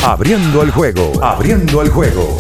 Abriendo el juego. Abriendo el juego.